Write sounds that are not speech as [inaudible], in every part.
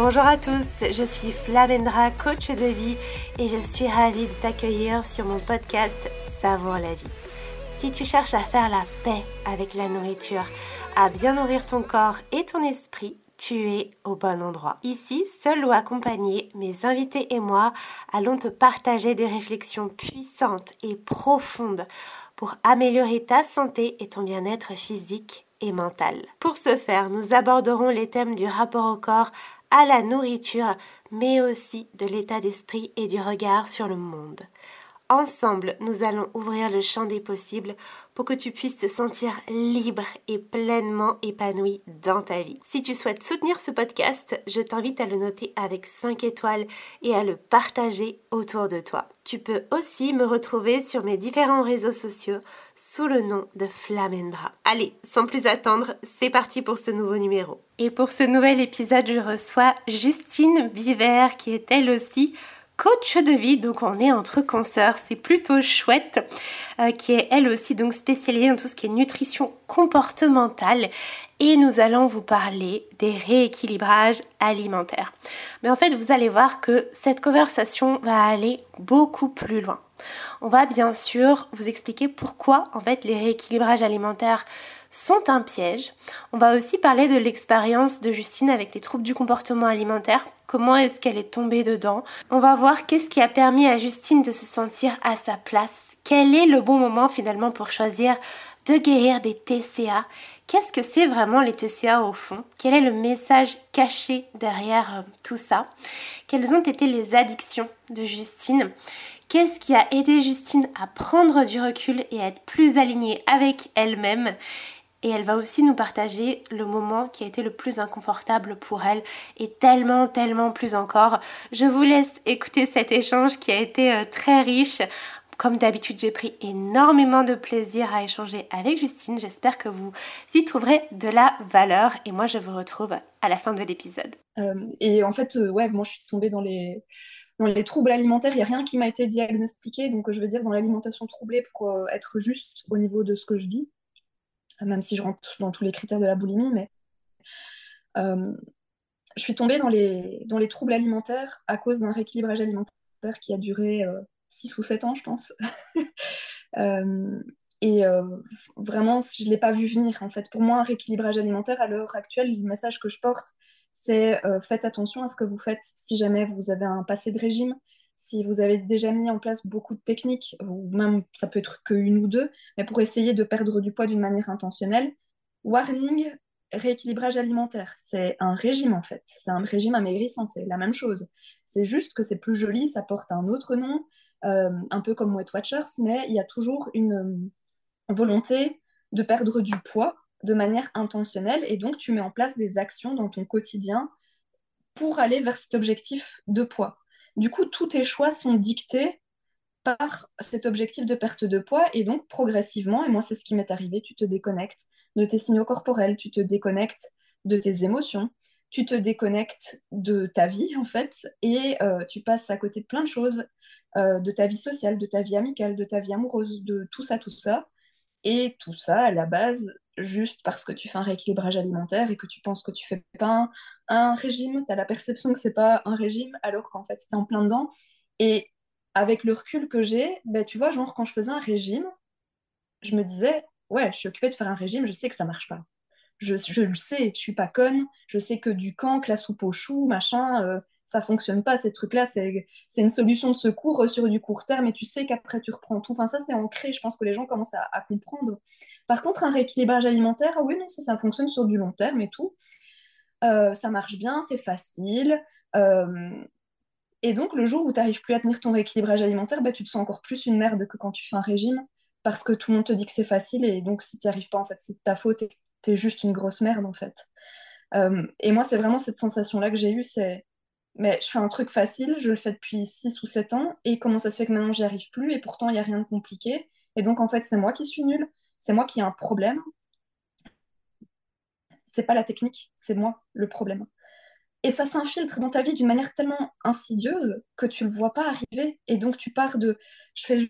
Bonjour à tous, je suis Flamendra, coach de vie et je suis ravie de t'accueillir sur mon podcast Savoir la vie. Si tu cherches à faire la paix avec la nourriture, à bien nourrir ton corps et ton esprit, tu es au bon endroit. Ici, seul ou accompagné, mes invités et moi allons te partager des réflexions puissantes et profondes pour améliorer ta santé et ton bien-être physique et mental. Pour ce faire, nous aborderons les thèmes du rapport au corps, à la nourriture, mais aussi de l'état d'esprit et du regard sur le monde. Ensemble, nous allons ouvrir le champ des possibles pour que tu puisses te sentir libre et pleinement épanoui dans ta vie. Si tu souhaites soutenir ce podcast, je t'invite à le noter avec 5 étoiles et à le partager autour de toi. Tu peux aussi me retrouver sur mes différents réseaux sociaux sous le nom de Flamendra. Allez, sans plus attendre, c'est parti pour ce nouveau numéro. Et pour ce nouvel épisode, je reçois Justine Biver qui est elle aussi coach de vie, donc on est entre consoeurs, c'est plutôt chouette, euh, qui est elle aussi donc spécialisée dans tout ce qui est nutrition comportementale et nous allons vous parler des rééquilibrages alimentaires. Mais en fait, vous allez voir que cette conversation va aller beaucoup plus loin. On va bien sûr vous expliquer pourquoi en fait les rééquilibrages alimentaires sont un piège. On va aussi parler de l'expérience de Justine avec les troubles du comportement alimentaire. Comment est-ce qu'elle est tombée dedans? On va voir qu'est-ce qui a permis à Justine de se sentir à sa place. Quel est le bon moment finalement pour choisir de guérir des TCA Qu'est-ce que c'est vraiment les TCA au fond? Quel est le message caché derrière euh, tout ça? Quelles ont été les addictions de Justine? Qu'est-ce qui a aidé Justine à prendre du recul et à être plus alignée avec elle-même? Et elle va aussi nous partager le moment qui a été le plus inconfortable pour elle et tellement, tellement plus encore. Je vous laisse écouter cet échange qui a été euh, très riche. Comme d'habitude, j'ai pris énormément de plaisir à échanger avec Justine. J'espère que vous y trouverez de la valeur et moi je vous retrouve à la fin de l'épisode. Euh, et en fait, euh, ouais, moi je suis tombée dans les, dans les troubles alimentaires. Il n'y a rien qui m'a été diagnostiqué, donc je veux dire dans l'alimentation troublée pour être juste au niveau de ce que je dis même si je rentre dans tous les critères de la boulimie, mais euh, je suis tombée dans les, troubles alimentaires à cause d'un rééquilibrage alimentaire qui a duré 6 euh, ou 7 ans, je pense. [laughs] Euh, et vraiment, je ne l'ai pas vu venir, en fait. Pour moi, un rééquilibrage alimentaire, à l'heure actuelle, le message que je porte, c'est faites attention à ce que vous faites si jamais vous avez un passé de régime, si vous avez déjà mis en place beaucoup de techniques, ou même ça peut être qu'une ou deux, mais pour essayer de perdre du poids d'une manière intentionnelle, warning, rééquilibrage alimentaire, c'est un régime en fait, c'est un régime amaigrissant, c'est la même chose. C'est juste que c'est plus joli, ça porte un autre nom, euh, un peu comme Weight Watchers, mais il y a toujours une euh, volonté de perdre du poids de manière intentionnelle, et donc tu mets en place des actions dans ton quotidien pour aller vers cet objectif de poids. Du coup, tous tes choix sont dictés par cet objectif de perte de poids et donc progressivement, et moi c'est ce qui m'est arrivé, tu te déconnectes de tes signaux corporels, tu te déconnectes de tes émotions, tu te déconnectes de ta vie en fait et euh, tu passes à côté de plein de choses, euh, de ta vie sociale, de ta vie amicale, de ta vie amoureuse, de tout ça, tout ça. Et tout ça, à la base, juste parce que tu fais un rééquilibrage alimentaire et que tu penses que tu fais pas un, régime, tu as la perception que c'est pas un régime, alors qu'en fait, c'est en plein dedans. Et avec le recul que j'ai, ben, tu vois, genre, quand je faisais un régime, je me disais, ouais, je suis occupée de faire un régime, je sais que ça marche pas. Je, le sais, je suis pas conne, je sais que du camp, la soupe aux choux, machin, euh, ça fonctionne pas, ces trucs-là, c'est une solution de secours euh, sur du court terme et tu sais qu'après tu reprends tout. Enfin, ça, c'est ancré, je pense que les gens commencent à, comprendre. Par contre, un rééquilibrage alimentaire, ah oui, non, ça, fonctionne sur du long terme et tout. Euh, ça marche bien, c'est facile. Euh, et donc, le jour où tu n'arrives plus à tenir ton rééquilibrage alimentaire, bah, tu te sens encore plus une merde que quand tu fais un régime parce que tout le monde te dit que c'est facile et donc si tu n'y arrives pas, en fait, c'est ta faute et tu es juste une grosse merde, en fait. et moi, c'est vraiment cette sensation-là que j'ai eue, c'est mais je fais un truc facile, je le fais depuis 6 ou 7 ans, et comment ça se fait que maintenant j'y arrive plus, et pourtant il n'y a rien de compliqué. Et donc en fait, c'est moi qui suis nulle, c'est moi qui ai un problème. C'est pas la technique, c'est moi le problème. Et ça s'infiltre dans ta vie d'une manière tellement insidieuse que tu le vois pas arriver. Et donc tu pars de. Je, fais,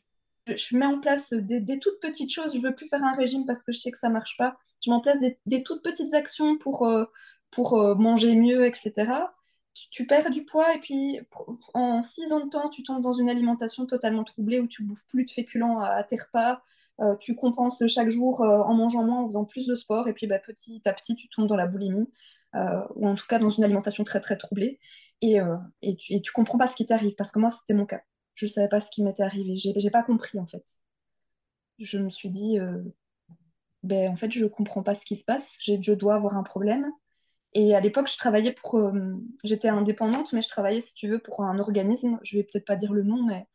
je, mets en place des, toutes petites choses, je veux plus faire un régime parce que je sais que ça marche pas. Je mets en place des, toutes petites actions pour, euh, pour euh, manger mieux, etc tu perds du poids et puis en six ans de temps, tu tombes dans une alimentation totalement troublée où tu bouffes plus de féculents à, tes repas, euh, tu compenses chaque jour euh, en mangeant moins, en faisant plus de sport, et puis bah, petit à petit, tu tombes dans la boulimie, euh, ou en tout cas dans une alimentation très très troublée, et, et, tu, comprends pas ce qui t'arrive, parce que moi, c'était mon cas. Je savais pas ce qui m'était arrivé, j'ai pas compris en fait. Je me suis dit, ben en fait, je comprends pas ce qui se passe, je dois avoir un problème. Et à l'époque, je travaillais pour. J'étais indépendante, mais je travaillais, si tu veux, pour un organisme. Je vais peut-être pas dire le nom, mais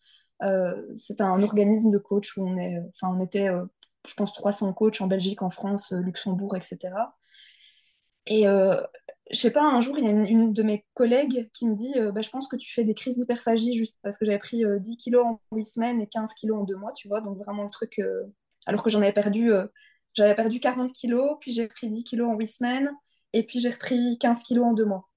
euh, c'était un organisme de coach où on, est, enfin, on était, euh, je pense, 300 coachs en Belgique, en France, euh, Luxembourg, etc. Et je sais pas, un jour, il y a une, de mes collègues qui me dit bah, Je pense que tu fais des crises d'hyperphagie juste parce que j'avais pris 10 kilos en 8 semaines et 15 kilos en 2 mois, tu vois. Donc, vraiment le truc. alors que j'en avais perdu, j'avais perdu 40 kilos, puis j'ai pris 10 kilos en 8 semaines, et puis j'ai repris 15 kilos en 2 mois.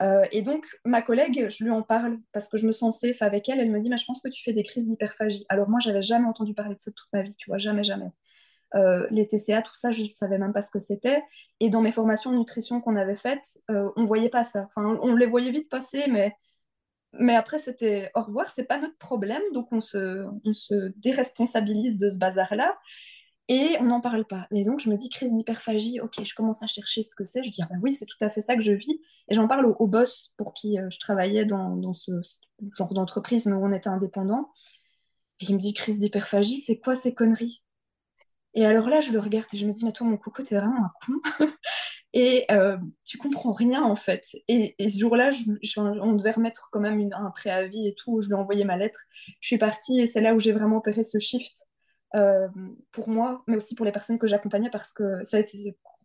Euh, et donc, ma collègue, je lui en parle parce que je me sens safe avec elle. Elle me dit, mais je pense que tu fais des crises d'hyperphagie. Alors moi, j'avais jamais entendu parler de ça toute ma vie, tu vois, jamais, jamais. Euh, les TCA, tout ça, je ne savais même pas ce que c'était. Et dans mes formations de nutrition qu'on avait faites, euh, on ne voyait pas ça. Enfin, on les voyait vite passer, mais, mais après, c'était au revoir, c'est pas notre problème. Donc, on se déresponsabilise de ce bazar-là. Et on n'en parle pas. Et donc, je me dis, crise d'hyperphagie, ok, je commence à chercher ce que c'est. Je dis, ah bah oui, c'est tout à fait ça que je vis. Et j'en parle au, boss pour qui euh, je travaillais dans, ce, genre d'entreprise, mais où on était indépendant. Et il me dit, crise d'hyperphagie, c'est quoi ces conneries? Et alors là, je le regarde et je me dis, mais toi, mon coco, t'es vraiment un con. [laughs] et euh, tu comprends rien, en fait. Et, ce jour-là, on devait remettre quand même un préavis et tout. Je lui ai envoyé ma lettre. Je suis partie et c'est là où j'ai vraiment opéré ce shift euh, pour moi, mais aussi pour les personnes que j'accompagnais, parce que ça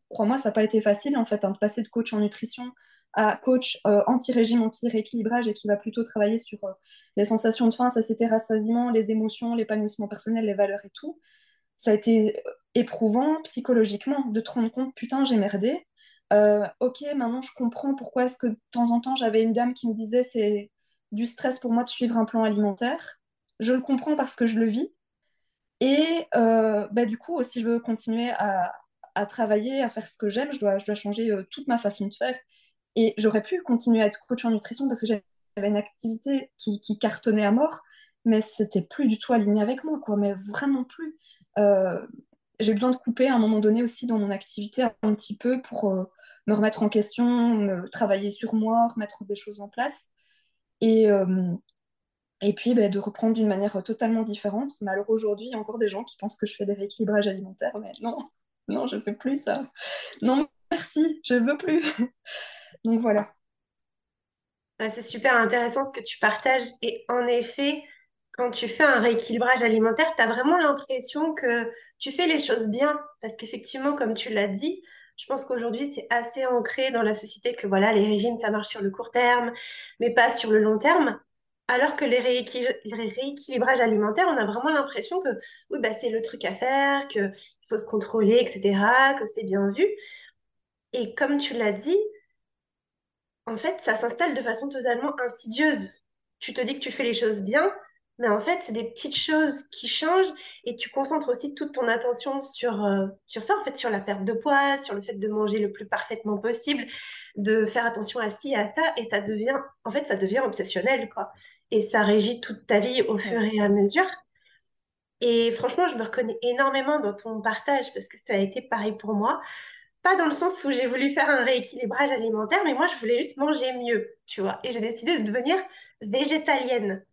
crois-moi, ça n'a pas été facile en fait, hein, de passer de coach en nutrition à coach euh, anti-régime, anti-rééquilibrage et qui va plutôt travailler sur euh, les sensations de faim, satiété, rassasiement, les émotions, l'épanouissement personnel, les valeurs et tout. Ça a été éprouvant psychologiquement de te rendre compte, putain, j'ai merdé. ok, maintenant je comprends pourquoi est-ce que de temps en temps j'avais une dame qui me disait c'est du stress pour moi de suivre un plan alimentaire. Je le comprends parce que je le vis. Et euh, bah, du coup, si je veux continuer à, travailler, à faire ce que j'aime, je dois, je dois changer euh, toute ma façon de faire. Et j'aurais pu continuer à être coach en nutrition parce que j'avais une activité qui, cartonnait à mort, mais c'était plus du tout aligné avec moi, quoi, mais vraiment plus. Euh, j'ai besoin de couper à un moment donné aussi dans mon activité un petit peu pour me remettre en question, me, travailler sur moi, remettre des choses en place. Et, et puis bah, de reprendre d'une manière totalement différente. Alors aujourd'hui, il y a encore des gens qui pensent que je fais des rééquilibrages alimentaires, mais non, non, je ne fais plus ça. Non, merci, je ne veux plus. [laughs] Donc voilà. C'est super intéressant ce que tu partages. Et en effet, quand tu fais un rééquilibrage alimentaire, tu as vraiment l'impression que tu fais les choses bien. Parce qu'effectivement, comme tu l'as dit, je pense qu'aujourd'hui, c'est assez ancré dans la société que voilà, les régimes, ça marche sur le court terme, mais pas sur le long terme. Alors que les, rééquilibrages alimentaires, on a vraiment l'impression que oui, bah, c'est le truc à faire, qu'il faut se contrôler, etc., que c'est bien vu. Et comme tu l'as dit, en fait, ça s'installe de façon totalement insidieuse. Tu te dis que tu fais les choses bien, mais en fait, c'est des petites choses qui changent et tu concentres aussi toute ton attention sur, euh, sur ça, en fait, sur la perte de poids, sur le fait de manger le plus parfaitement possible, de faire attention à ci, à ça, et ça devient, en fait, ça devient obsessionnel, quoi et ça régit toute ta vie au fur et à mesure. Et franchement, je me reconnais énormément dans ton partage parce que ça a été pareil pour moi. Pas dans le sens où j'ai voulu faire un rééquilibrage alimentaire, mais moi, je voulais juste manger mieux, tu vois. Et j'ai décidé de devenir végétalienne.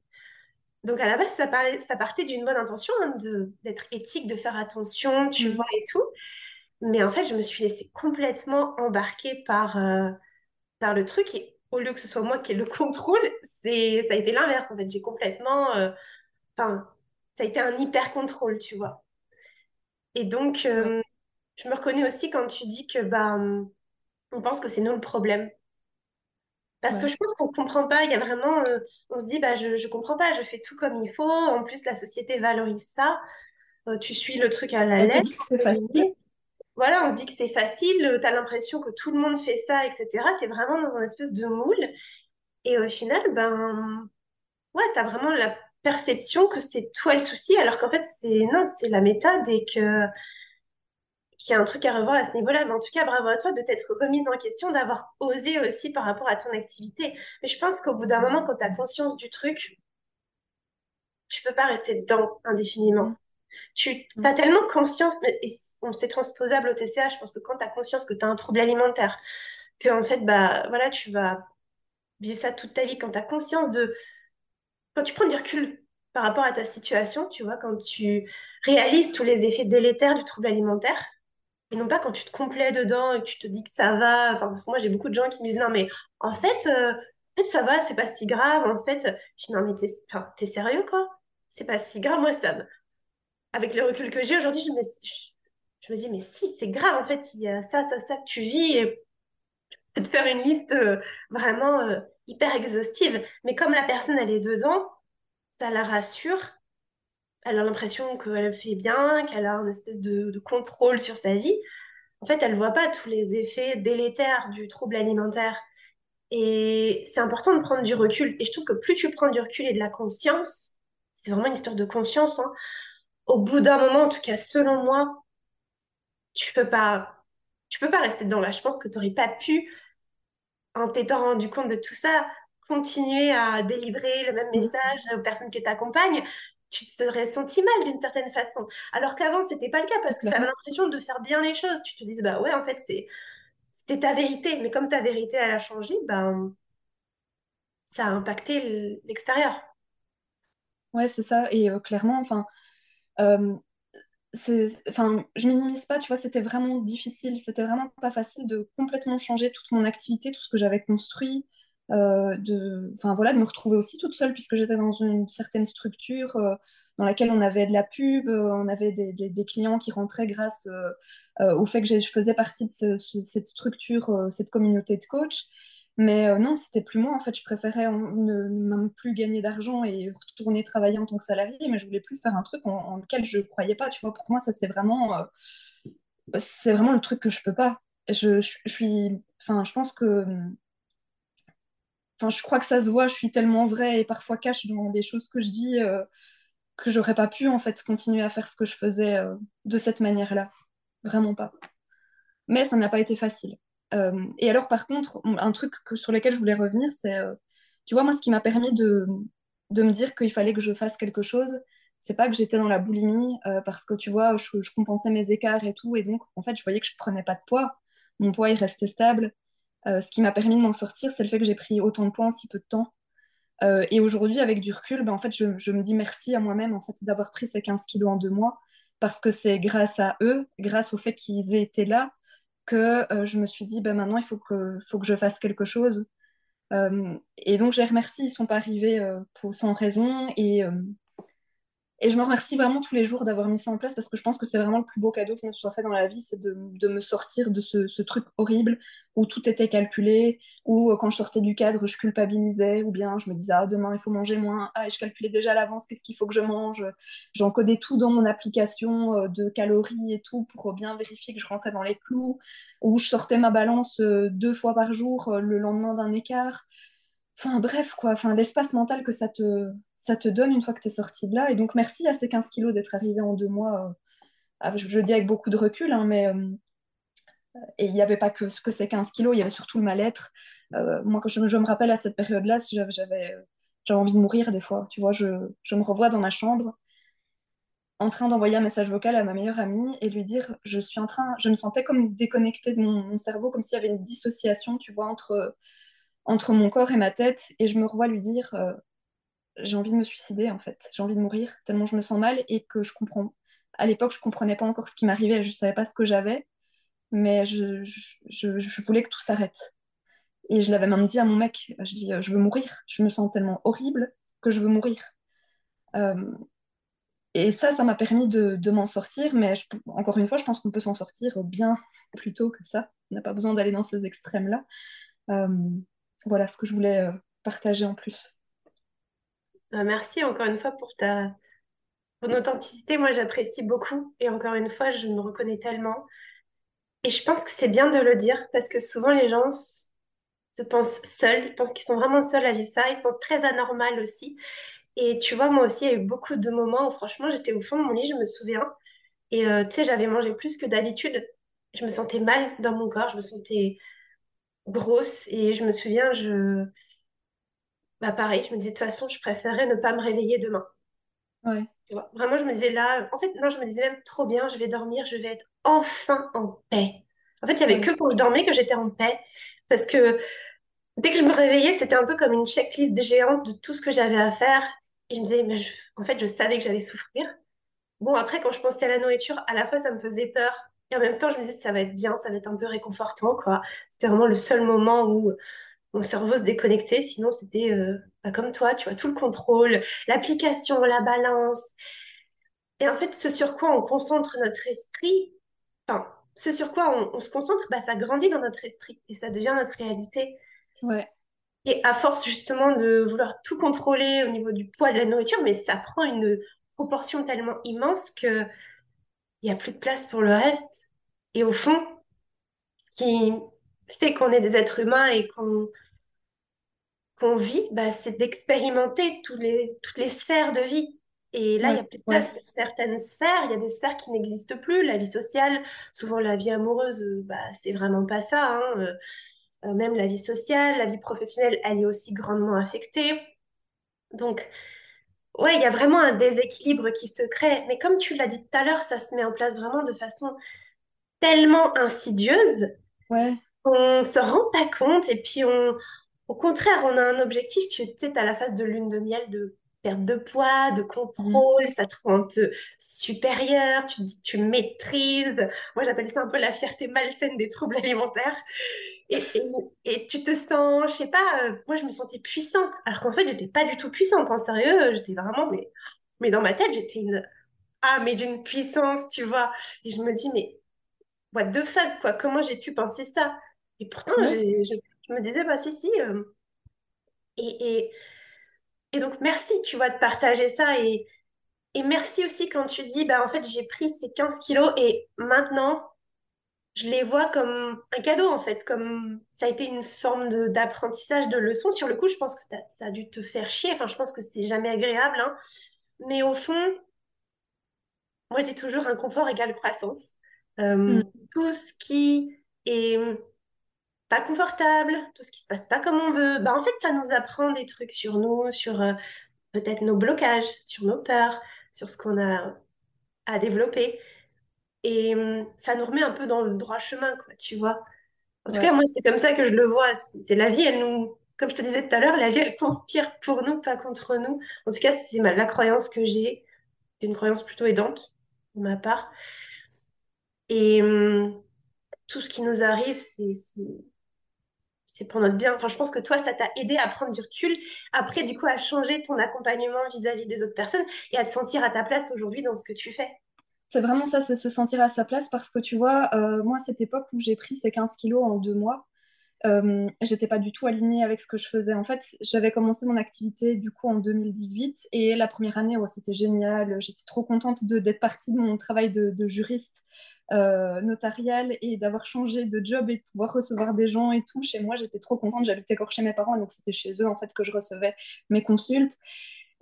Donc à la base, ça, parlait, ça partait d'une bonne intention, hein, d'être éthique, de faire attention, tu mm. vois, et tout. Mais en fait, je me suis laissée complètement embarquer par, euh, par le truc. Et au lieu que ce soit moi qui ai le [laughs] contrôle, c'est, ça a été l'inverse. En fait, j'ai complètement. Euh, enfin, ça a été un hyper contrôle, tu vois. Et donc, euh, je me reconnais aussi quand tu dis que bah, on pense que c'est nous le problème. Parce que je pense qu'on ne comprend pas. Il y a vraiment. Euh, on se dit, bah, je ne comprends pas, je fais tout comme il faut. En plus, la société valorise ça. tu suis le truc à la lettre. Voilà, on dit que c'est facile, tu as l'impression que tout le monde fait ça, etc. Tu vraiment dans un espèce de moule. Et au final, ben, ouais, tu as vraiment la perception que c'est toi le souci, alors qu'en fait, c'est non, c'est la méthode et que qu'il y a un truc à revoir à ce niveau-là. Mais en tout cas, bravo à toi de t'être remise en question, d'avoir osé aussi par rapport à ton activité. Mais je pense qu'au bout d'un moment, quand tu as conscience du truc, tu peux pas rester dedans indéfiniment. Tu as tellement conscience, et c'est transposable au TCA, je pense que quand tu as conscience que tu as un trouble alimentaire, que en fait, bah voilà, tu vas vivre ça toute ta vie, quand tu as conscience de. Quand tu prends du recul par rapport à ta situation, tu vois, quand tu réalises tous les effets délétères du trouble alimentaire, et non pas quand tu te complais dedans et que tu te dis que ça va. Enfin, parce que moi, j'ai beaucoup de gens qui me disent non, mais en fait, euh, en fait ça va, c'est pas si grave. En fait, je dis non, mais t'es enfin, sérieux, quoi? C'est pas si grave. Moi, ça avec le recul que j'ai aujourd'hui, je me, dis, mais si, c'est grave, en fait, il y a ça, ça, ça que tu vis. Et je peux te faire une liste euh, vraiment euh, hyper exhaustive. Mais comme la personne, elle est dedans, ça la rassure. Elle a l'impression qu'elle fait bien, qu'elle a une espèce de, de, contrôle sur sa vie. En fait, elle ne voit pas tous les effets délétères du trouble alimentaire. Et c'est important de prendre du recul. Et je trouve que plus tu prends du recul et de la conscience, c'est vraiment une histoire de conscience, hein, au bout d'un moment, en tout cas selon moi, tu peux pas, tu peux pas rester dedans là. Je pense que tu n'aurais pas pu, en t'étant rendu compte de tout ça, continuer à délivrer le même mmh. message aux personnes qui t'accompagnent. Tu te serais senti mal d'une certaine façon. Alors qu'avant, c'était pas le cas parce que tu avais l'impression de faire bien les choses. Tu te disais, bah ouais, en fait, c'est, c'était ta vérité. Mais comme ta vérité, elle a changé, ben, ça a impacté l'extérieur. Ouais, c'est ça. Et euh, clairement, enfin, enfin, je minimise pas, tu vois, c'était vraiment difficile, c'était vraiment pas facile de complètement changer toute mon activité, tout ce que j'avais construit, euh, de, enfin voilà, de me retrouver aussi toute seule puisque j'étais dans une certaine structure euh, dans laquelle on avait de la pub, on avait des, des, clients qui rentraient grâce au fait que je faisais partie de cette structure, cette communauté de coach. Mais euh, non, c'était plus moi. En fait, je préférais ne même plus gagner d'argent et retourner travailler en tant que salarié, mais je voulais plus faire un truc en, lequel je croyais pas. Tu vois, pour moi, ça c'est vraiment, euh, vraiment le truc que je peux pas. Je, suis, enfin, je pense que, enfin, je crois que ça se voit. Je suis tellement vraie et parfois cache dans des choses que je dis euh, que j'aurais pas pu en fait continuer à faire ce que je faisais de cette manière-là. Vraiment pas. Mais ça n'a pas été facile. Euh, et alors, par contre, un truc sur lequel je voulais revenir, c'est, euh, tu vois, moi, ce qui m'a permis de, de me dire qu'il fallait que je fasse quelque chose, c'est pas que j'étais dans la boulimie, euh, parce que, tu vois, je, compensais mes écarts et tout, et donc, en fait, je voyais que je prenais pas de poids. Mon poids, il restait stable. ce qui m'a permis de m'en sortir, c'est le fait que j'ai pris autant de poids en si peu de temps. et aujourd'hui, avec du recul, ben, en fait, je, je, me dis merci à moi-même en fait, d'avoir pris ces 15 kilos en deux mois, parce que c'est grâce à eux, grâce au fait qu'ils aient été là, que euh, je me suis dit, ben, maintenant, il faut que, faut que je fasse quelque chose. Euh, et donc, je les remercie, ils ne sont pas arrivés euh, pour, sans raison. Et, et je me remercie vraiment tous les jours d'avoir mis ça en place parce que je pense que c'est vraiment le plus beau cadeau que je me sois fait dans la vie, c'est de, me sortir de ce, truc horrible où tout était calculé, où quand je sortais du cadre, je culpabilisais, ou bien je me disais, ah, demain, il faut manger moins, ah, et je calculais déjà à l'avance qu'est-ce qu'il faut que je mange. J'encodais tout dans mon application de calories et tout pour bien vérifier que je rentrais dans les clous, où je sortais ma balance deux fois par jour le lendemain d'un écart. Enfin bref, quoi, enfin, l'espace mental que ça te, ça te donne une fois que tu es sorti de là. Et donc, merci à ces 15 kilos d'être arrivé en deux mois. Euh, je, dis avec beaucoup de recul, hein, mais euh, il n'y avait pas que, que ces 15 kilos, il y avait surtout le mal-être. Euh, moi, quand je, me rappelle à cette période-là, j'avais envie de mourir des fois. Tu vois, je, je, me revois dans ma chambre en train d'envoyer un message vocal à ma meilleure amie et lui dire je suis en train, je me sentais comme déconnectée de mon, cerveau, comme s'il y avait une dissociation, tu vois, entre, entre mon corps et ma tête. Et je me revois lui dire j'ai envie de me suicider en fait, j'ai envie de mourir tellement je me sens mal et que je comprends. À l'époque, je comprenais pas encore ce qui m'arrivait, je savais pas ce que j'avais, mais je, voulais que tout s'arrête. Et je l'avais même dit à mon mec, je dis, je veux mourir, je me sens tellement horrible que je veux mourir. Euh, et ça, ça m'a permis de, m'en sortir, mais encore une fois, je pense qu'on peut s'en sortir bien plus tôt que ça. On n'a pas besoin d'aller dans ces extrêmes-là. Euh, voilà ce que je voulais euh, partager en plus. Bah, merci encore une fois pour ta ton authenticité. Moi, j'apprécie beaucoup. Et encore une fois, je me reconnais tellement. Et je pense que c'est bien de le dire parce que souvent, les gens se pensent seuls, ils pensent qu'ils sont vraiment seuls à vivre ça. Ils se pensent très anormal aussi. Et tu vois, moi aussi, il y a eu beaucoup de moments où franchement, j'étais au fond de mon lit, je me souviens. Et euh, tu sais, j'avais mangé plus que d'habitude. Je me sentais mal dans mon corps, je me sentais grosse. Et je me souviens, je... Bah pareil, je me disais, de toute façon, je préférais ne pas me réveiller demain. Ouais, Tu vois, Vraiment, je me disais là, en fait, non, je me disais même trop bien, je vais dormir, je vais être enfin en paix. En fait, il y avait que quand je dormais que j'étais en paix. Parce que dès que je me réveillais, c'était un peu comme une checklist géante de tout ce que j'avais à faire. Et je me disais, mais je- en fait, je savais que j'allais souffrir. Bon, après, quand je pensais à la nourriture, à la fois, ça me faisait peur. Et en même temps, je me disais, ça va être bien, ça va être un peu réconfortant, quoi. C'était vraiment le seul moment où mon cerveau se déconnectait. Sinon, c'était euh, bah, comme toi, tu vois, tout le contrôle, l'application, la balance. Et en fait, ce sur quoi on concentre notre esprit, enfin, ce sur quoi on, on se concentre, bah, ça grandit dans notre esprit et ça devient notre réalité. ouais, Et à force justement de vouloir tout contrôler au niveau du poids de la nourriture, mais ça prend une proportion tellement immense que il n'y a plus de place pour le reste. Et au fond, ce qui fait qu'on est des êtres humains et qu'on qu'on vit, bah, c'est d'expérimenter tous les, toutes les sphères de vie. Et là, il n'y ouais, a plus de place ouais. pour certaines sphères. Il y a des sphères qui n'existent plus. La vie sociale, souvent la vie amoureuse, euh, bah, c'est vraiment pas ça. hein. Euh, euh, même la vie sociale, la vie professionnelle, elle est aussi grandement affectée. Donc, ouais, il y a vraiment un déséquilibre qui se crée. Mais comme tu l'as dit tout à l'heure, ça se met en place vraiment de façon tellement insidieuse Ouais. On se rend pas compte et puis on, au contraire, on a un objectif que tu sais, à la phase de lune de miel de perte de poids, de contrôle, ça te rend un peu supérieur, tu tu maîtrises. Moi, j'appelle ça un peu la fierté malsaine des troubles alimentaires. Et, et, et tu te sens, je sais pas, euh, moi, je me sentais puissante, alors qu'en fait, j'étais pas du tout puissante, en sérieux, j'étais vraiment, mais, mais dans ma tête, j'étais une, ah, mais d'une puissance, tu vois. Et je me dis, mais what the fuck, quoi, comment j'ai pu penser ça? Et pourtant, Ouais, je, je me disais, bah si, si. euh, et, et, et donc, merci, tu vois, de partager ça. Et, et merci aussi quand tu dis, bah en fait, j'ai pris ces 15 kilos et maintenant, je les vois comme un cadeau, en fait, comme ça a été une forme d'apprentissage, de leçon. Sur le coup, je pense que ça a dû te faire chier. Enfin, je pense que c'est jamais agréable, hein. Mais au fond, moi, je dis toujours un confort égale croissance. Euh, Mhm. tout ce qui est pas confortable, tout ce qui se passe pas comme on veut, bah en fait, ça nous apprend des trucs sur nous, sur euh, peut-être nos blocages, sur nos peurs, sur ce qu'on a à développer. Et hum, ça nous remet un peu dans le droit chemin, quoi, tu vois. En tout cas, moi, c'est comme ça que je le vois. C'est la vie, elle nous, comme je te disais tout à l'heure, la vie, elle conspire pour nous, pas contre nous. En tout cas, c'est ma- la croyance que j'ai, une croyance plutôt aidante, de ma part. Et hum, tout ce qui nous arrive, c'est c'est- pour notre bien. Enfin, je pense que toi, ça t'a aidé à prendre du recul, après, du coup, à changer ton accompagnement vis-à-vis des autres personnes et à te sentir à ta place aujourd'hui dans ce que tu fais. C'est vraiment ça, c'est se sentir à sa place parce que tu vois, euh, moi, cette époque où j'ai pris ces 15 kilos en deux mois, euh, j'étais pas du tout alignée avec ce que je faisais. En fait, j'avais commencé mon activité du coup en 2018 et la première année, ouais, c'était génial. J'étais trop contente d'être partie de mon travail de, juriste euh, notarial et d'avoir changé de job et de pouvoir recevoir des gens et tout. Chez moi, j'étais trop contente. J'habitais encore chez mes parents, donc c'était chez eux en fait que je recevais mes consultes.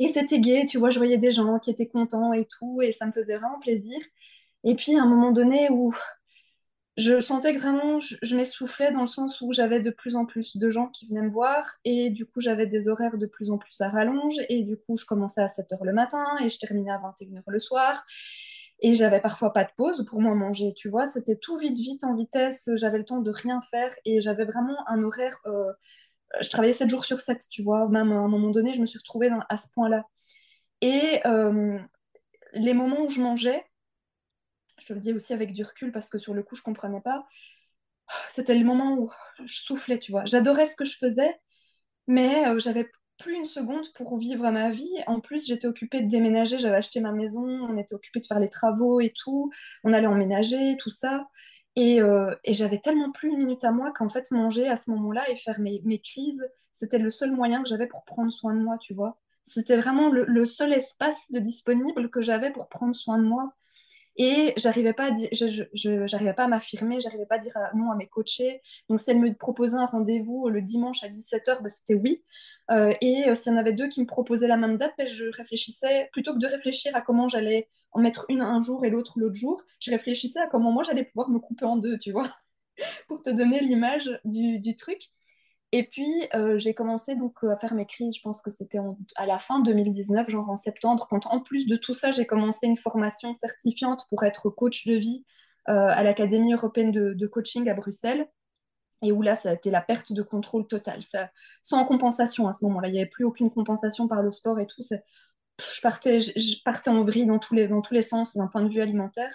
Et c'était gai, tu vois, je voyais des gens qui étaient contents et tout, et ça me faisait vraiment plaisir. Et puis à un moment donné où je sentais que vraiment je, m'essoufflais dans le sens où j'avais de plus en plus de gens qui venaient me voir, et du coup j'avais des horaires de plus en plus à rallonge, et du coup je commençais à 7 heures le matin, et je terminais à 21 heures le soir, et j'avais parfois pas de pause pour moi manger, tu vois, c'était tout vite, vite, en vitesse, j'avais le temps de rien faire, et j'avais vraiment un horaire... euh, je travaillais 7 jours sur 7, tu vois, même à un moment donné, je me suis retrouvée à ce point-là. Et euh, les moments où je mangeais, je te le dis aussi avec du recul parce que sur le coup, je comprenais pas, c'était le moment où je soufflais, tu vois. J'adorais ce que je faisais, mais euh, j'avais plus une seconde pour vivre ma vie. En plus, j'étais occupée de déménager, j'avais acheté ma maison, on était occupé de faire les travaux et tout, on allait emménager, tout ça. Et, euh, et j'avais tellement plus une minute à moi qu'en fait, manger à ce moment-là et faire mes, mes crises, c'était le seul moyen que j'avais pour prendre soin de moi, tu vois. C'était vraiment le, le seul espace de disponible que j'avais pour prendre soin de moi. Et j'arrivais pas à je, je, pas à m'affirmer, j'arrivais pas à dire non à mes coachés. Donc si elle me proposait un rendez-vous le dimanche à 17h, bah, c'était oui. Euh, et euh, s'il y en avait deux qui me proposaient la même date, bah, je réfléchissais, plutôt que de réfléchir à comment j'allais en mettre une un jour et l'autre l'autre jour, je réfléchissais à comment moi j'allais pouvoir me couper en deux, tu vois, [laughs] pour te donner l'image du, du truc. Et puis, euh, j'ai commencé donc à faire mes crises, je pense que c'était à la fin 2019, genre en septembre, quand en plus de tout ça, j'ai commencé une formation certifiante pour être coach de vie euh, à l'Académie européenne de, coaching à Bruxelles. Et où là, ça a été la perte de contrôle totale, sans compensation à ce moment-là. Il n'y avait plus aucune compensation par le sport et tout. Je partais, en vrille dans tous les, sens d'un point de vue alimentaire.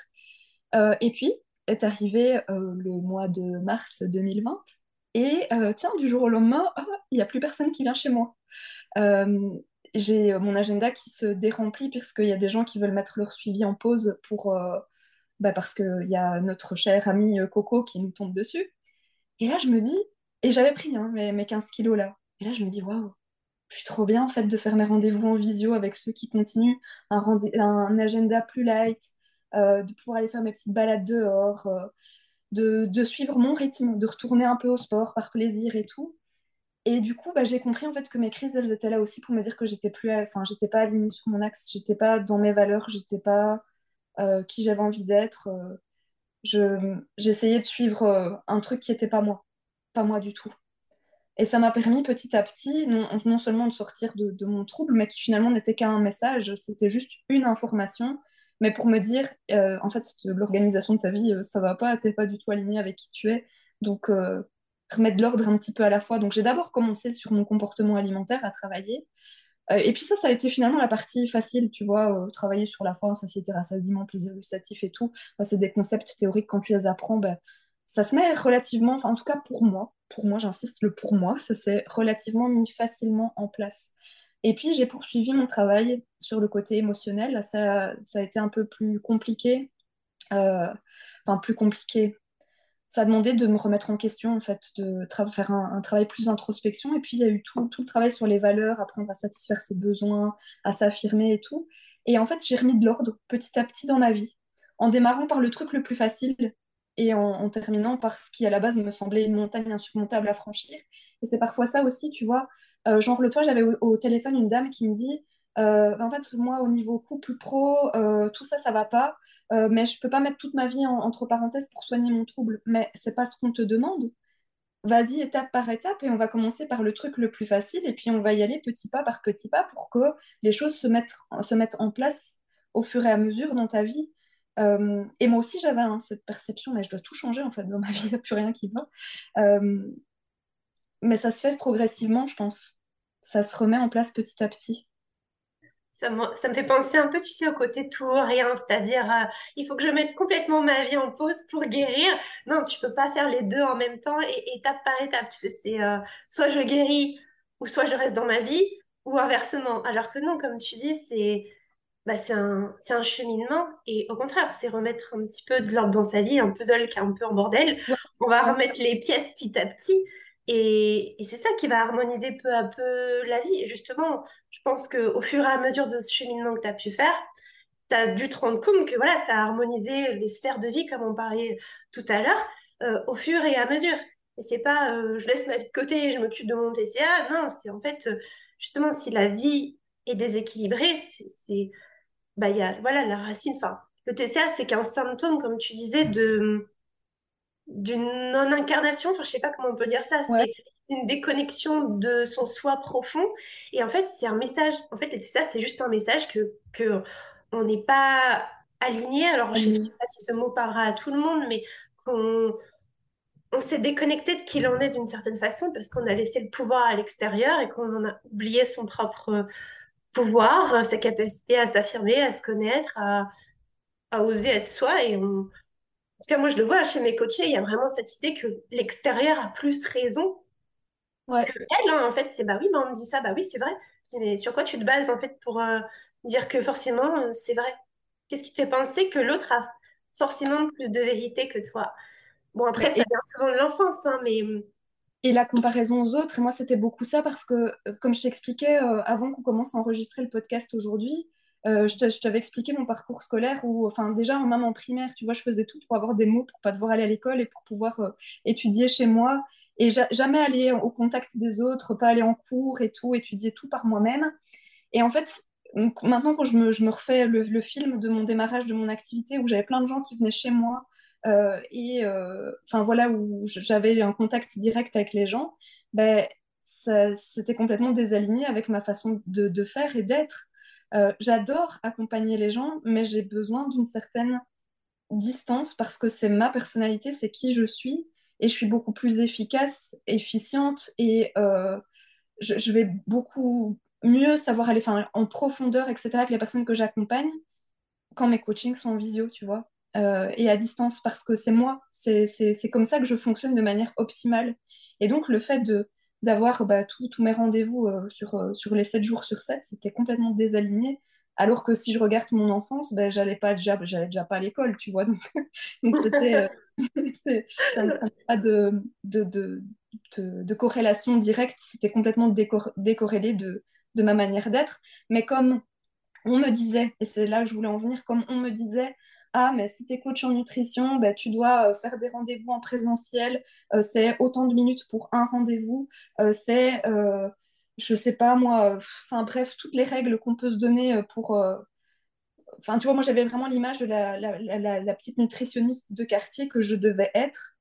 Euh, et puis est arrivé le mois de mars 2020 et euh, tiens, du jour au lendemain, oh, il n'y a plus personne qui vient chez moi. Euh, j'ai mon agenda qui se déremplit puisqu'il y a des gens qui veulent mettre leur suivi en pause pour, euh, bah parce qu'il y a notre cher ami Coco qui nous tombe dessus. Et là, je me dis, et j'avais pris hein, mes, mes 15 kilos là. Et là, je me dis, waouh, je suis trop bien en fait de faire mes rendez-vous en visio avec ceux qui continuent un agenda plus light, de pouvoir aller faire mes petites balades dehors de, suivre mon rythme, de retourner un peu au sport par plaisir et tout. Et du coup, bah, j'ai compris en fait que mes crises, elles étaient là aussi pour me dire que j'étais plus, enfin, j'étais pas alignée sur mon axe, j'étais pas dans mes valeurs, j'étais pas euh, qui j'avais envie d'être. Euh, je, j'essayais de suivre euh, un truc qui était pas moi, pas moi du tout. Et ça m'a permis petit à petit, non, non seulement de sortir de, mon trouble, mais qui finalement n'était qu'un message, c'était juste une information mais pour me dire, euh, en fait, l'organisation de ta vie, euh, ça va pas, t'es pas du tout aligné avec qui tu es. Donc, euh, remettre de l'ordre un petit peu à la fois. Donc, j'ai d'abord commencé sur mon comportement alimentaire à travailler. et puis ça, ça a été finalement la partie facile, tu vois, travailler sur la faim, satiété, rassasiement, plaisir gustatif et tout. c'est des concepts théoriques, quand tu les apprends, ben, ça se met relativement, enfin en tout cas pour moi, pour moi, j'insiste, le pour moi, ça s'est relativement mis facilement en place. Et puis j'ai poursuivi mon travail sur le côté émotionnel. ça, ça a été un peu plus compliqué. Euh, enfin, plus compliqué. Ça a demandé de me remettre en question, en fait, de faire un, travail plus introspection. Et puis il y a eu tout, tout le travail sur les valeurs, apprendre à satisfaire ses besoins, à s'affirmer et tout. Et en fait, j'ai remis de l'ordre petit à petit dans ma vie, en démarrant par le truc le plus facile et en, en, terminant par ce qui à la base me semblait une montagne insurmontable à franchir. Et c'est parfois ça aussi, tu vois, euh, genre, le toit, j'avais au, téléphone une dame qui me dit euh, en fait, moi, au niveau couple pro, euh, tout ça, ça va pas. mais je peux pas mettre toute ma vie entre parenthèses pour soigner mon trouble. Mais c'est pas ce qu'on te demande. Vas-y étape par étape et on va commencer par le truc le plus facile et puis on va y aller petit pas par petit pas pour que les choses se mettent, se mettent en place au fur et à mesure dans ta vie. et moi aussi, j'avais hein, cette perception, mais je dois tout changer en fait dans ma [laughs] vie, il n'y a plus rien qui va. Mais ça se fait progressivement, je pense. Ça se remet en place petit à petit. Ça me, ça me fait penser un peu, tu sais, au côté tout ou rien, c'est-à-dire euh, il faut que je mette complètement ma vie en pause pour guérir. Non, tu peux pas faire les deux en même temps et étape par étape. Tu sais, c'est euh, soit je guéris ou soit je reste dans ma vie ou inversement. Alors que non, comme tu dis, c'est bah, c'est un, c'est un cheminement et au contraire, c'est remettre un petit peu de l'ordre dans sa vie, un puzzle qui est un peu en bordel. On va remettre les pièces petit à petit et, c'est ça qui va harmoniser peu à peu la vie. Et justement, je pense qu'au fur et à mesure de ce cheminement que tu as pu faire, tu as dû te rendre compte que voilà, ça a harmonisé les sphères de vie, comme on parlait tout à l'heure, euh, au fur et à mesure. Et c'est pas euh, je laisse ma vie de côté je m'occupe de mon TCA. Non, c'est en fait, justement, si la vie est déséquilibrée, c'est. Bah, y a voilà, la racine. Enfin, le TCA, c'est qu'un symptôme, comme tu disais, de d'une non-incarnation, enfin je sais pas comment on peut dire ça, c'est une déconnexion de son soi profond. Et en fait, c'est un message, en fait, ça, c'est juste un message que, que on n'est pas aligné. Alors, je ne sais pas si ce mot parlera à tout le monde, mais qu'on on s'est déconnecté de qui l'on est d'une certaine façon parce qu'on a laissé le pouvoir à l'extérieur et qu'on en a oublié son propre pouvoir, sa capacité à s'affirmer, à se connaître, à, à oser être soi. Et on, parce que moi, je le vois chez mes coachés, il y a vraiment cette idée que l'extérieur a plus raison ouais. que elle. Hein. En fait, c'est bah oui, bah, on me dit ça, bah oui, c'est vrai. Je dis, mais sur quoi tu te bases en fait pour euh, dire que forcément euh, c'est vrai? Qu'est-ce qui te fait penser que l'autre a forcément plus de vérité que toi? Bon, après, ça vient souvent de l'enfance, hein, mais. Et la comparaison aux autres, et moi, c'était beaucoup ça parce que, euh, comme je t'expliquais avant qu'on commence à enregistrer le podcast aujourd'hui, Euh, je t'avais expliqué mon parcours scolaire où, enfin, déjà, en primaire, tu vois, je faisais tout pour avoir des mots, pour pas devoir aller à l'école et pour pouvoir euh, étudier chez moi et jamais aller au contact des autres, pas aller en cours et tout, étudier tout par moi-même. Et en fait, maintenant, quand je me, refais le, film de mon démarrage de mon activité où j'avais plein de gens qui venaient chez moi euh, et, enfin, voilà, où j'avais un contact direct avec les gens, ben, c'était complètement désaligné avec ma façon de faire et d'être. Euh, j'adore accompagner les gens, mais j'ai besoin d'une certaine distance parce que c'est ma personnalité, c'est qui je suis, et je suis beaucoup plus efficace, efficiente, et euh, je, vais beaucoup mieux savoir aller en profondeur, etc., avec les personnes que j'accompagne quand mes coachings sont en visio, tu vois, euh, et à distance, parce que c'est moi, c'est comme ça que je fonctionne de manière optimale. Et donc, le fait de d'avoir bah, tous mes rendez-vous euh, sur, euh, sur les 7 jours sur 7, c'était complètement désaligné. Alors que si je regarde mon enfance, ben, j'allais pas déjà, pas à l'école, tu vois. [laughs] Donc, donc c'était, euh, [laughs] ça n'a pas de, de, de, de, corrélation directe, c'était complètement décorrélé de, de ma manière d'être. Mais comme on me disait, et c'est là que je voulais en venir, comme on me disait, ah, mais si tu es coach en nutrition, bah, tu dois euh, faire des rendez-vous en présentiel, euh, c'est autant de minutes pour un rendez-vous, euh, c'est, je sais pas moi, enfin bref, toutes les règles qu'on peut se donner pour... Enfin, tu vois, moi j'avais vraiment l'image de la, petite nutritionniste de quartier que je devais être,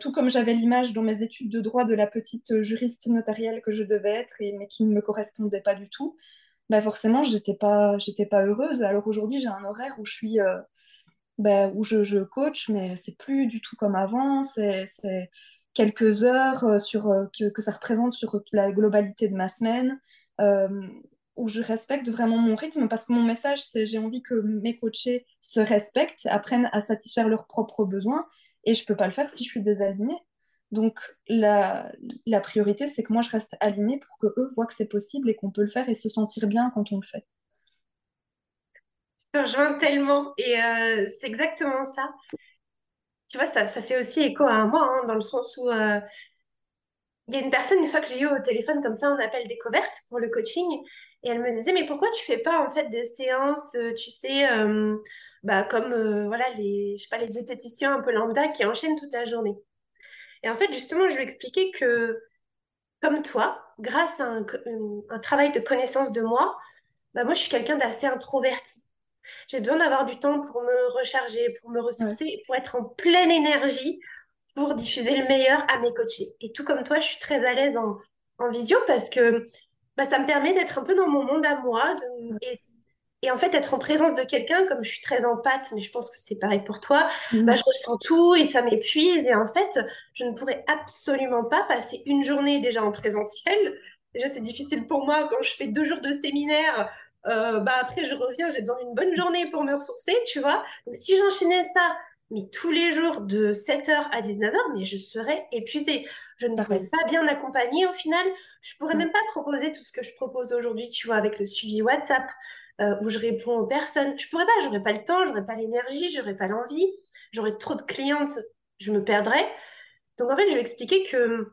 tout comme j'avais l'image dans mes études de droit de la petite juriste notarielle que je devais être, et, mais qui ne me correspondait pas du tout. Bah forcément, j'étais pas, pas heureuse. Alors aujourd'hui, j'ai un horaire où je suis ben, où je, je, coach, mais c'est plus du tout comme avant. C'est quelques heures euh, sur, euh, que, ça représente sur la globalité de ma semaine, euh, où je respecte vraiment mon rythme, parce que mon message, c'est j'ai envie que mes coachés se respectent, apprennent à satisfaire leurs propres besoins, et je peux pas le faire si je suis désalignée. Donc la, la priorité, c'est que moi, je reste alignée pour que eux voient que c'est possible et qu'on peut le faire et se sentir bien quand on le fait rejoins tellement. Et euh, c'est exactement ça. Tu vois, ça, ça fait aussi écho à moi, hein, dans le sens où euh, il y a une personne, une fois que j'ai eu au téléphone comme ça, on appelle découverte pour le coaching, et elle me disait, mais pourquoi tu fais pas en fait des séances, euh, tu sais, bah, comme voilà, les, je sais pas, les diététiciens un peu lambda qui enchaînent toute la journée. Et en fait, justement, je lui ai expliqué que, comme toi, grâce à un, un travail de connaissance de moi, bah, moi, je suis quelqu'un d'assez introverti. J'ai besoin d'avoir du temps pour me recharger, pour me ressourcer, pour être en pleine énergie, pour diffuser le meilleur à mes coachés. Et tout comme toi, je suis très à l'aise en, en visio parce que bah, ça me permet d'être un peu dans mon monde à moi et, et, en fait être en présence de quelqu'un, comme je suis très en pâte, mais je pense que c'est pareil pour toi, bah, je ressens tout et ça m'épuise. Et en fait, je ne pourrais absolument pas passer une journée déjà en présentiel. Déjà, c'est difficile pour moi quand je fais deux jours de séminaire euh, bah après je reviens, j'ai besoin d'une bonne journée pour me ressourcer, tu vois. Donc si j'enchaînais ça, mais tous les jours de 7h à 19h, mais je serais épuisée. Je ne pourrais pas bien accompagner au final. Je pourrais même pas proposer tout ce que je propose aujourd'hui, tu vois, avec le suivi WhatsApp, euh, où je réponds aux personnes. Je pourrais pas, j'aurais pas le temps, j'aurais pas l'énergie, j'aurais pas l'envie, j'aurais trop de clientes, je me perdrais. Donc en fait, je vais expliquer que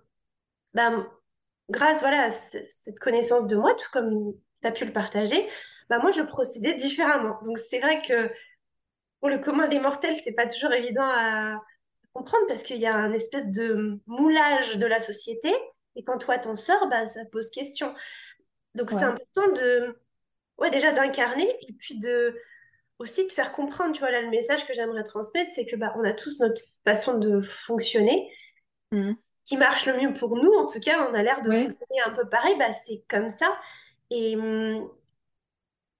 bah, grâce voilà, à cette connaissance de moi, tout comme tu as pu le partager, bah moi, je procédais différemment. Donc, c'est vrai que pour le commun des mortels, c'est pas toujours évident à comprendre parce qu'il y a un espèce de moulage de la société. Et quand toi, t'en sors, bah, ça pose question. Donc, c'est important de, ouais, déjà d'incarner et puis de aussi de faire comprendre, tu vois, là, le message que j'aimerais transmettre, c'est que bah, on a tous notre façon de fonctionner. Mmh. qui marche le mieux pour nous, en tout cas, on a l'air de fonctionner un peu pareil, bah, c'est comme ça. Et,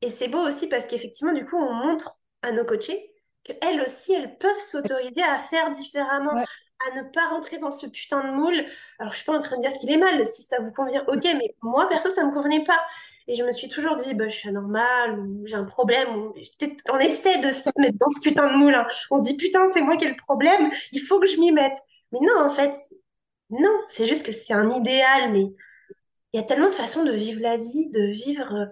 et c'est beau aussi parce qu'effectivement, du coup, on montre à nos coachés qu'elles aussi, elles peuvent s'autoriser à faire différemment, à ne pas rentrer dans ce putain de moule. Alors, je suis pas en train de dire qu'il est mal, si ça vous convient, ok, mais moi, perso, ça ne me convenait pas. Et je me suis toujours dit, bah, je suis anormale, ou j'ai un problème. On essaie de se mettre dans ce putain de moule. Hein. On se dit, putain, c'est moi qui ai le problème, il faut que je m'y mette. Mais non, en fait, non, c'est juste que c'est un idéal, mais il y a tellement de façons de vivre la vie, de vivre. Euh,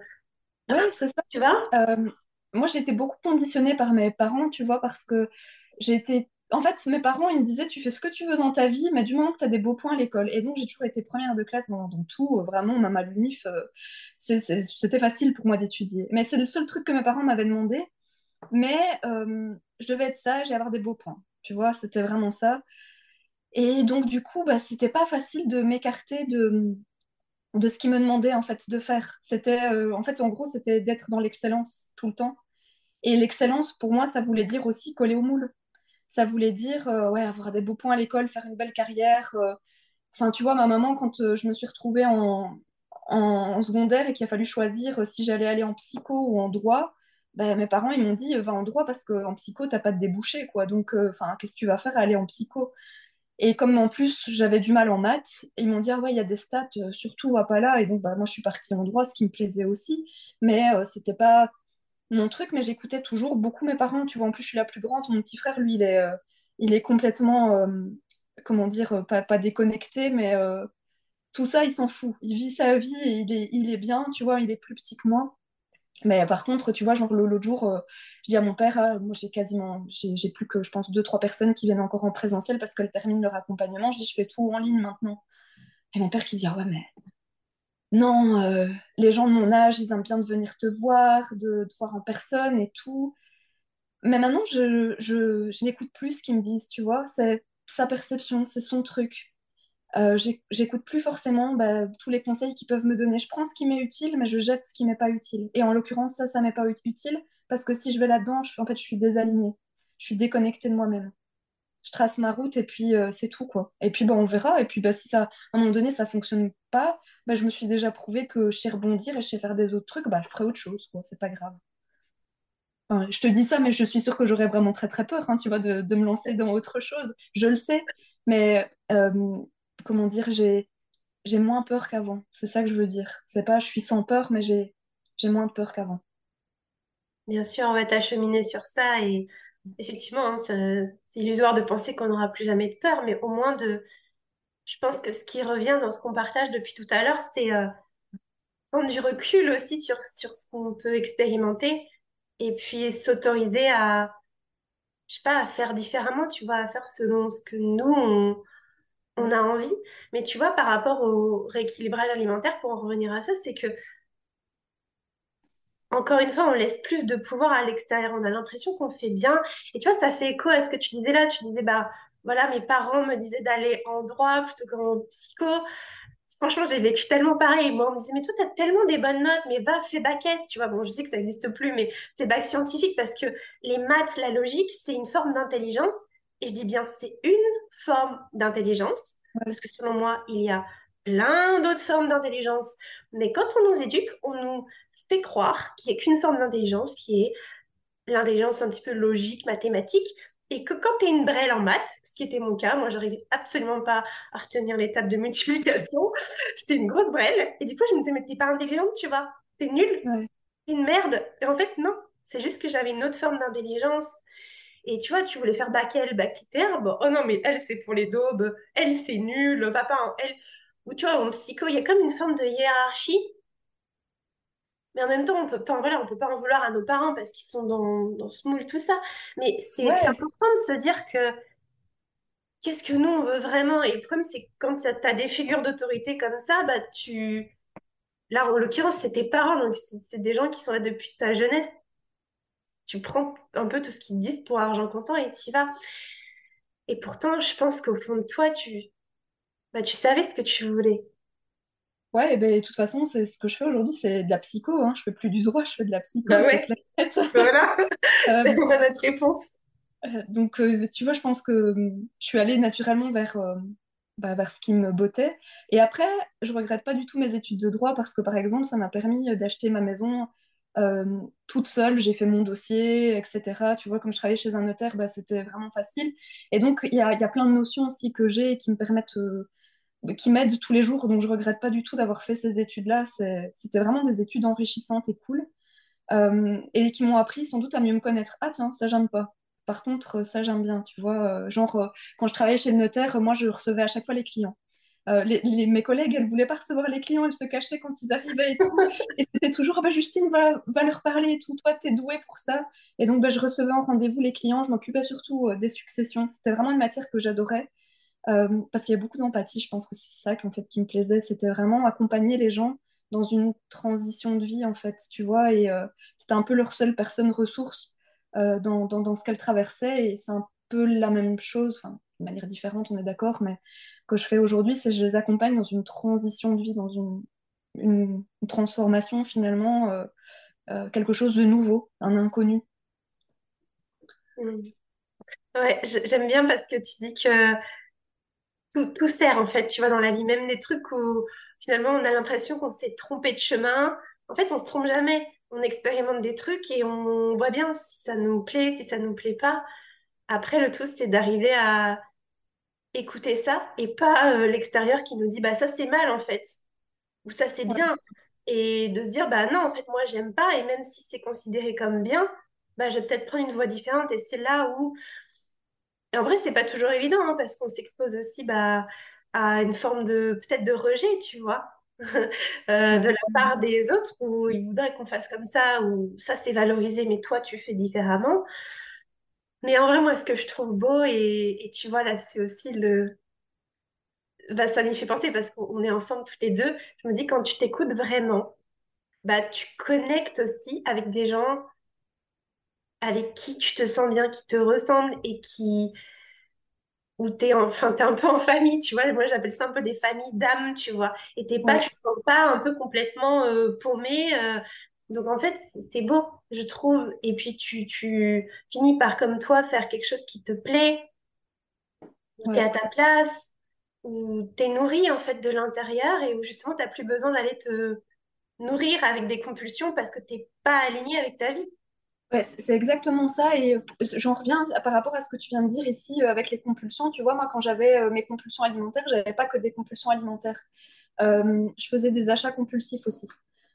oui, c'est ça. Tu vois euh, Moi, j'ai été beaucoup conditionnée par mes parents, tu vois, parce que été en fait, mes parents, ils me disaient, tu fais ce que tu veux dans ta vie, mais du moment que tu as des beaux points à l'école. Et donc, j'ai toujours été première de classe dans, tout, euh, vraiment, même à l'UNIF, euh, c'était facile pour moi d'étudier. Mais c'est le seul truc que mes parents m'avaient demandé. Mais je devais être sage et avoir des beaux points. Tu vois, c'était vraiment ça. Et donc, du coup, bah, c'était pas facile de m'écarter de, de ce qu'ils me demandaient, en fait, de faire. C'était, en fait, en gros, c'était d'être dans l'excellence tout le temps. Et l'excellence, pour moi, ça voulait dire aussi coller au moule ça voulait dire euh, ouais, avoir des beaux points à l'école, faire une belle carrière. Euh. Enfin, tu vois, ma maman, quand euh, je me suis retrouvée en, en, secondaire et qu'il a fallu choisir si j'allais aller en psycho ou en droit, ben, mes parents, ils m'ont dit, va en droit parce qu'en psycho, t'as pas de débouché, quoi. Donc, enfin, qu'est-ce que tu vas faire aller en psycho? Et comme en plus, j'avais du mal en maths, ils m'ont dit, ah ouais, il y a des stats, surtout, va pas là. Et donc, bah, moi, je suis partie en droit, ce qui me plaisait aussi. Mais c'était pas mon truc, mais j'écoutais toujours beaucoup mes parents. Tu vois, en plus, je suis la plus grande. Mon petit frère, lui, il est, euh, il est complètement, euh, comment dire, euh, pas, pas déconnecté, mais tout ça, il s'en fout. Il vit sa vie et il est, il est bien, tu vois, il est plus petit que moi. Mais par contre, tu vois, genre l'autre jour, je dis à mon père, ah, moi j'ai quasiment, j'ai plus que, je pense, deux, trois personnes qui viennent encore en présentiel parce qu'elles terminent leur accompagnement. Je dis, je fais tout en ligne maintenant. Et mon père qui dit, ah ouais, mais non, euh, les gens de mon âge, ils aiment bien de venir te voir, de te voir en personne et tout. Mais maintenant, je, je, n'écoute plus ce qu'ils me disent, tu vois. C'est sa perception, c'est son truc. Euh, j'écoute plus forcément bah, tous les conseils qu'ils peuvent me donner. Je prends ce qui m'est utile, mais je jette ce qui m'est pas utile. Et en l'occurrence, ça, ça m'est pas utile parce que si je vais là-dedans, en fait, je suis désalignée. Je suis déconnectée de moi-même je trace ma route et puis euh, c'est tout quoi. Et puis bah, on verra. Et puis bah, si ça, à un moment donné ça fonctionne pas, bah, je me suis déjà prouvé que je sais rebondir et je sais faire des autres trucs, bah, je ferai autre chose. C'est pas grave. je te dis ça, mais je suis sûre que j'aurais vraiment très très peur, hein, tu vois, de, de, me lancer dans autre chose. Je le sais, mais euh, comment dire, j'ai j'ai moins peur qu'avant. C'est ça que je veux dire. C'est pas je suis sans peur, mais j'ai moins de peur qu'avant. Bien sûr, on va t'acheminer sur ça et effectivement, hein, c'est illusoire de penser qu'on n'aura plus jamais de peur, mais au moins de. Je pense que ce qui revient dans ce qu'on partage depuis tout à l'heure, c'est euh, prendre du recul aussi sur, sur ce qu'on peut expérimenter et puis s'autoriser à, je sais pas, à faire différemment, tu vois, à faire selon ce que nous, on a envie. Mais tu vois, par rapport au rééquilibrage alimentaire, pour en revenir à ça, c'est que encore une fois, on laisse plus de pouvoir à l'extérieur. On a l'impression qu'on fait bien. Et tu vois, ça fait écho à ce que tu disais là. Tu disais, bah voilà, mes parents me disaient d'aller en droit plutôt qu'en psycho. Franchement, j'ai vécu tellement pareil. Moi, on me disait, mais toi, tu as tellement des bonnes notes, mais va, fais bac S. Tu vois, bon, je sais que ça n'existe plus, mais c'est bac scientifique parce que les maths, la logique, c'est une forme d'intelligence. Et je dis bien, c'est une forme d'intelligence. Parce que selon moi, il y a plein d'autres formes d'intelligence. Mais quand on nous éduque, on nous fait croire qu'il n'y a qu'une forme d'intelligence qui est l'intelligence un petit peu logique, mathématique. Et que quand tu es une brêle en maths, ce qui était mon cas, moi j'arrivais absolument pas à retenir l'étape de multiplication, [laughs] j'étais une grosse brêle. Et du coup, je me disais, mais t'es pas intelligente, tu vois, t'es nulle, t'es une merde. Et en fait, non, c'est juste que j'avais une autre forme d'intelligence. Et tu vois, tu voulais faire bac L, bac bon, oh non, mais elle c'est pour les daubes, elle c'est nul, va pas en L ou tu vois, en psycho, il y a comme une forme de hiérarchie. Mais en même temps, on peut pas, voilà, on peut pas en vouloir à nos parents parce qu'ils sont dans, dans ce moule, tout ça. Mais c'est important de se dire que qu'est-ce que nous, on veut vraiment? Et le problème, c'est que quand tu as des figures d'autorité comme ça, bah, tu... Là, en l'occurrence, c'est tes parents, donc c'est des gens qui sont là depuis ta jeunesse. Tu prends un peu tout ce qu'ils te disent pour argent comptant et tu y vas. Et pourtant, je pense qu'au fond de toi, tu, bah, tu savais ce que tu voulais. Ouais, et ben, de toute façon, c'est ce que je fais aujourd'hui, c'est de la psycho. Hein. Je fais plus du droit, je fais de la psycho. Bah ouais. [laughs] voilà, euh, c'est notre réponse. Euh, donc, euh, tu vois, je pense que hum, je suis allée naturellement vers, bah, vers ce qui me bottait. Et après, je regrette pas du tout mes études de droit parce que, par exemple, ça m'a permis d'acheter ma maison toute seule. J'ai fait mon dossier, etc. Tu vois, comme je travaillais chez un notaire, bah, c'était vraiment facile. Et donc, il y a, y a, plein de notions aussi que j'ai qui me permettent qui m'aident tous les jours. Donc, je regrette pas du tout d'avoir fait ces études-là. C'était vraiment des études enrichissantes et cool. Euh, et qui m'ont appris sans doute à mieux me connaître. Ah, tiens, ça, j'aime pas. Par contre, ça, j'aime bien. Tu vois, euh, genre, euh, quand je travaillais chez le notaire, moi, je recevais à chaque fois les clients. Euh, les, mes collègues, elles voulaient pas recevoir les clients, elles se cachaient quand ils arrivaient et tout. [laughs] Et c'était toujours, ah bah, Justine va, va leur parler et tout, toi, t'es douée pour ça. Et donc, bah, je recevais en rendez-vous les clients, je m'occupais surtout euh, des successions. C'était vraiment une matière que j'adorais. Euh, parce qu'il y a beaucoup d'empathie, je pense que c'est ça en fait, qui me plaisait. C'était vraiment accompagner les gens dans une transition de vie, en fait, tu vois. Et c'était un peu leur seule personne ressource dans, dans, dans, ce qu'elles traversaient. Et c'est un peu la même chose, enfin, de manière différente, on est d'accord, mais que je fais aujourd'hui, c'est que je les accompagne dans une transition de vie, dans une, transformation finalement, euh, euh, quelque chose de nouveau, un inconnu. Mmh. Ouais, j'aime bien parce que tu dis que tout, tout, sert en fait, tu vois, dans la vie, même des trucs où finalement on a l'impression qu'on s'est trompé de chemin. En fait, on se trompe jamais. On expérimente des trucs et on voit bien si ça nous plaît, si ça nous plaît pas. Après, le tout, c'est d'arriver à écouter ça et pas euh, l'extérieur qui nous dit bah ça c'est mal en fait. Ou ça c'est bien. Et de se dire bah non en fait moi j'aime pas. Et même si c'est considéré comme bien bah je vais peut-être prendre une voie différente. Et c'est là où en vrai c'est pas toujours évident hein, parce qu'on s'expose aussi bah à une forme de peut-être de rejet tu vois. [laughs] Euh, de la part des autres où ils voudraient qu'on fasse comme ça ou ça c'est valorisé mais toi tu fais différemment mais en vrai, moi, ce que je trouve beau, et, tu vois, là, c'est aussi le... Bah, ça m'y fait penser parce qu'on est ensemble tous les deux. Je me dis, quand tu t'écoutes vraiment, bah, tu connectes aussi avec des gens avec qui tu te sens bien, qui te ressemblent et qui... Où t'es enfin, es un peu en famille, tu vois. Moi, j'appelle ça un peu des familles d'âmes, tu vois. Et t'es pas, tu te sens pas un peu complètement euh, paumé. Euh, donc en fait, c'est beau, je trouve. Et puis tu, tu, finis par, comme toi, faire quelque chose qui te plaît, où tu es à ta place, où tu es nourri en fait de l'intérieur et où justement tu n'as plus besoin d'aller te nourrir avec des compulsions parce que tu n'es pas aligné avec ta vie. Ouais, c'est exactement ça. Et j'en reviens par rapport à ce que tu viens de dire ici euh, avec les compulsions. Tu vois, moi, quand j'avais euh, mes compulsions alimentaires, je n'avais pas que des compulsions alimentaires. Euh, je faisais des achats compulsifs aussi.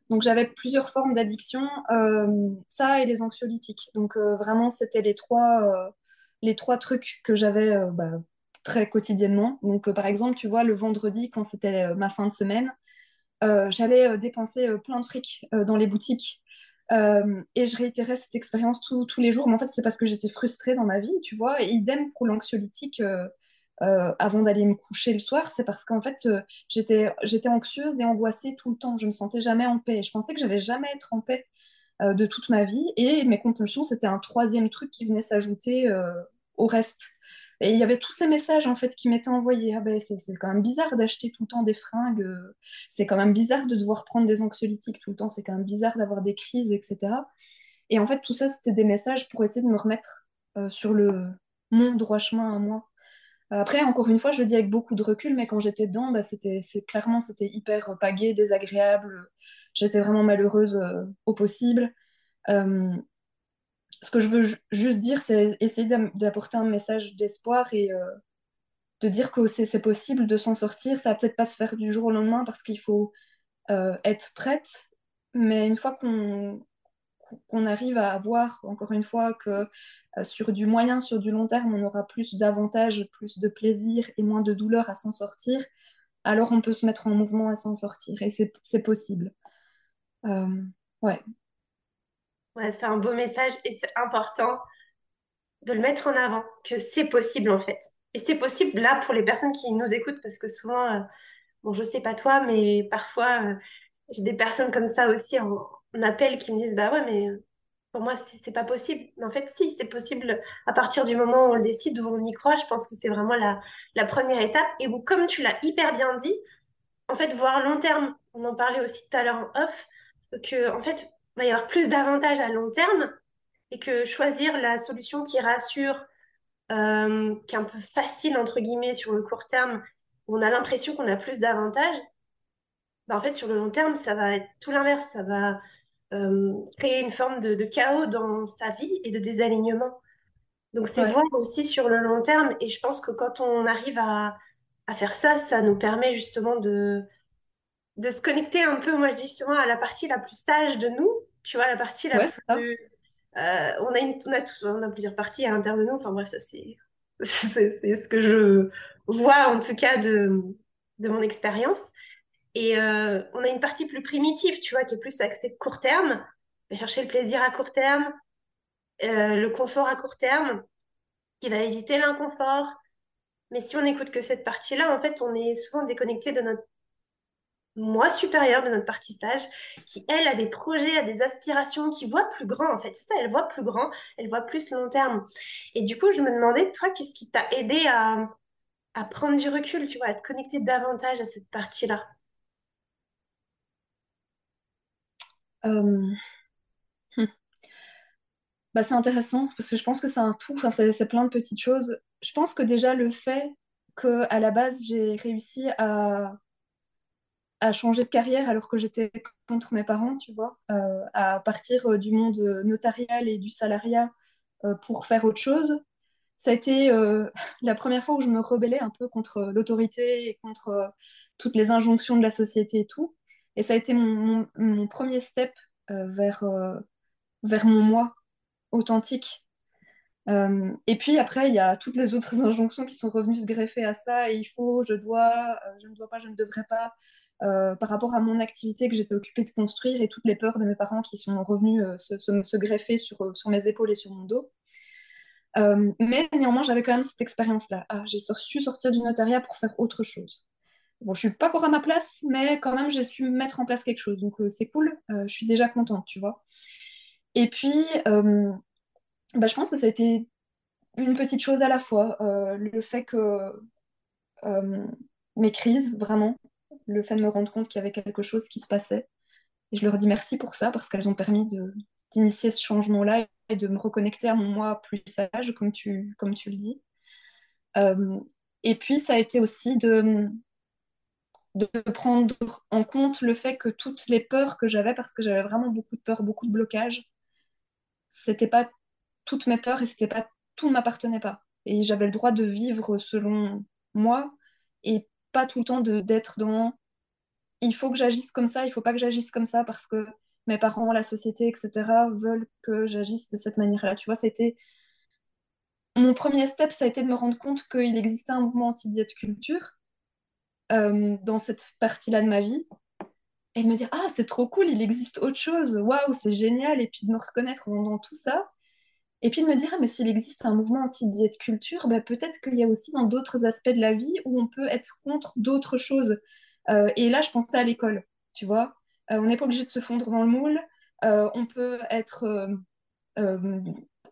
Donc j'avais plusieurs formes d'addiction, euh, ça et les anxiolytiques. Donc euh, vraiment, c'était les trois, euh, les trois trucs que j'avais bah, très quotidiennement. Donc par exemple, tu vois, le vendredi, quand c'était ma fin de semaine, j'allais dépenser plein de fric dans les boutiques. et je réitérais cette expérience tous les jours. Mais en fait, c'est parce que j'étais frustrée dans ma vie, tu vois. Et idem pour l'anxiolytique avant d'aller me coucher le soir, c'est parce qu'en fait, euh, j'étais, anxieuse et angoissée tout le temps. Je me sentais jamais en paix. Je pensais que j'allais jamais être en paix euh, de toute ma vie. Et mes compulsions, c'était un troisième truc qui venait s'ajouter au reste. Et il y avait tous ces messages en fait qui m'étaient envoyés. Ah ben, c'est, c'est quand même bizarre d'acheter tout le temps des fringues. c'est quand même bizarre de devoir prendre des anxiolytiques tout le temps. C'est quand même bizarre d'avoir des crises, etc. Et en fait, tout ça, c'était des messages pour essayer de me remettre sur le mon droit chemin à moi. Après, encore une fois, je le dis avec beaucoup de recul, mais quand j'étais dedans, bah, c'était, clairement, c'était hyper pagué, désagréable. J'étais vraiment malheureuse euh, au possible. Euh, ce que je veux juste dire, c'est essayer d'apporter un message d'espoir et euh, de dire que c'est possible de s'en sortir. Ça va peut-être pas se faire du jour au lendemain parce qu'il faut être prête, mais une fois qu'on qu'on arrive à avoir, encore une fois, que euh, sur du moyen, sur du long terme, on aura plus d'avantages, plus de plaisir et moins de douleur à s'en sortir, alors on peut se mettre en mouvement à s'en sortir. Et c'est possible. Euh, ouais. Ouais, c'est un beau message et c'est important de le mettre en avant, que c'est possible en fait. Et c'est possible là pour les personnes qui nous écoutent, parce que souvent, euh, bon, je sais pas toi, mais parfois, j'ai des personnes comme ça aussi en, en appel qui me disent, bah ouais, mais pour moi, c'est pas possible. Mais en fait, si, c'est possible à partir du moment où on le décide, où on y croit. Je pense que c'est vraiment la, la, première étape. Et où, comme tu l'as hyper bien dit, en fait, voir long terme, on en parlait aussi tout à l'heure en off, que en fait, il va y avoir plus d'avantages à long terme et que choisir la solution qui rassure, euh, qui est un peu facile, entre guillemets, sur le court terme, où on a l'impression qu'on a plus d'avantages, bah, en fait, sur le long terme, ça va être tout l'inverse. Ça va euh, créer une forme de, chaos dans sa vie et de désalignement. Donc c'est voir aussi sur le long terme et je pense que quand on arrive à, à, faire ça, ça nous permet justement de, de se connecter un peu, moi je dis souvent, à la partie la plus sage de nous, tu vois, la partie la plus... Euh, on, a une, on, a on a plusieurs parties à l'intérieur de nous, enfin bref, ça [laughs] c'est c'est ce que je vois en tout cas de, de mon expérience. Et euh, on a une partie plus primitive, tu vois, qui est plus axée court terme, chercher le plaisir à court terme, euh, le confort à court terme, qui va éviter l'inconfort. Mais si on n'écoute que cette partie-là, en fait, on est souvent déconnecté de notre moi supérieur, de notre partie sage, qui, elle, a des projets, a des aspirations, qui voit plus grand, en fait. Ça, elle voit plus grand, elle voit plus long terme. Et du coup, je me demandais, toi, qu'est-ce qui t'a aidé à prendre du recul, tu vois, à te connecter davantage à cette partie-là? Euh, hmm. Bah, c'est intéressant parce que je pense que c'est un tout, enfin, c'est plein de petites choses. Je pense que déjà le fait que à la base j'ai réussi à, changer de carrière alors que j'étais contre mes parents, tu vois, euh, à partir euh, du monde notarial et du salariat pour faire autre chose, ça a été [laughs] la première fois où je me rebellais un peu contre l'autorité et contre toutes les injonctions de la société et tout. Et ça a été mon, premier step euh, vers, euh, vers mon moi authentique. Euh, et puis après, il y a toutes les autres [laughs] injonctions qui sont revenues se greffer à ça. Et il faut, je dois, je ne dois pas, je ne devrais pas. par rapport à mon activité que j'étais occupée de construire et toutes les peurs de mes parents qui sont revenues se, se- greffer sur, sur mes épaules et sur mon dos. Mais néanmoins, j'avais quand même cette expérience-là. Ah, j'ai su sortir du notariat pour faire autre chose. Bon, je suis pas encore à ma place, mais quand même, j'ai su mettre en place quelque chose. Donc, euh, c'est cool. Euh, je suis déjà contente, tu vois. Et puis, euh, bah, je pense que ça a été une petite chose à la fois. Le fait que mes crises, vraiment, le fait de me rendre compte qu'il y avait quelque chose qui se passait. Et je leur dis merci pour ça, parce qu'elles ont permis d'initier ce changement-là et de me reconnecter à mon moi plus sage, comme tu, comme tu le dis. Et puis, ça a été aussi de, de prendre en compte le fait que toutes les peurs que j'avais, parce que j'avais vraiment beaucoup de peurs, beaucoup de blocages, c'était pas toutes mes peurs et c'était pas tout ne m'appartenait pas. Et j'avais le droit de vivre selon moi et pas tout le temps d'être dans il faut que j'agisse comme ça, il faut pas que j'agisse comme ça parce que mes parents, la société, etc. veulent que j'agisse de cette manière-là. Tu vois, c'était mon premier step, ça a été de me rendre compte qu'il existait un mouvement anti-diète culture euh, dans cette partie-là de ma vie. Et de me dire ah c'est trop cool, il existe autre chose, waouh c'est génial. Et puis de me reconnaître dans, dans tout ça. Et puis de me dire ah mais s'il existe un mouvement anti-diète culture, bah, peut-être qu'il y a aussi dans d'autres aspects de la vie où on peut être contre d'autres choses. Euh, et là je pensais à l'école, tu vois, Euh, on n'est pas obligé de se fondre dans le moule, on peut être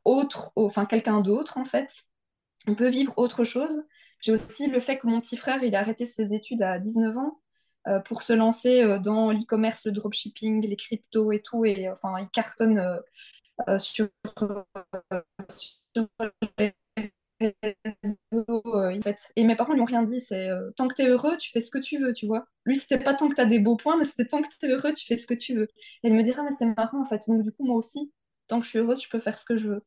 autre, enfin quelqu'un d'autre en fait, on peut vivre autre chose. J'ai aussi le fait que mon petit frère, il a arrêté ses études à 19 ans euh, pour se lancer euh, dans l'e-commerce, le dropshipping, les cryptos et tout. Et enfin, il cartonne euh, euh, sur, euh, les réseaux. euh. Et mes parents lui ont rien dit. C'est euh, tant que tu es heureux, tu fais ce que tu veux, tu vois. Lui, c'était pas tant que tu as des beaux points, mais c'était tant que tu es heureux, tu fais ce que tu veux. Et il me dira, mais c'est marrant en fait. Donc, du coup, moi aussi, tant que je suis heureuse, je peux faire ce que je veux.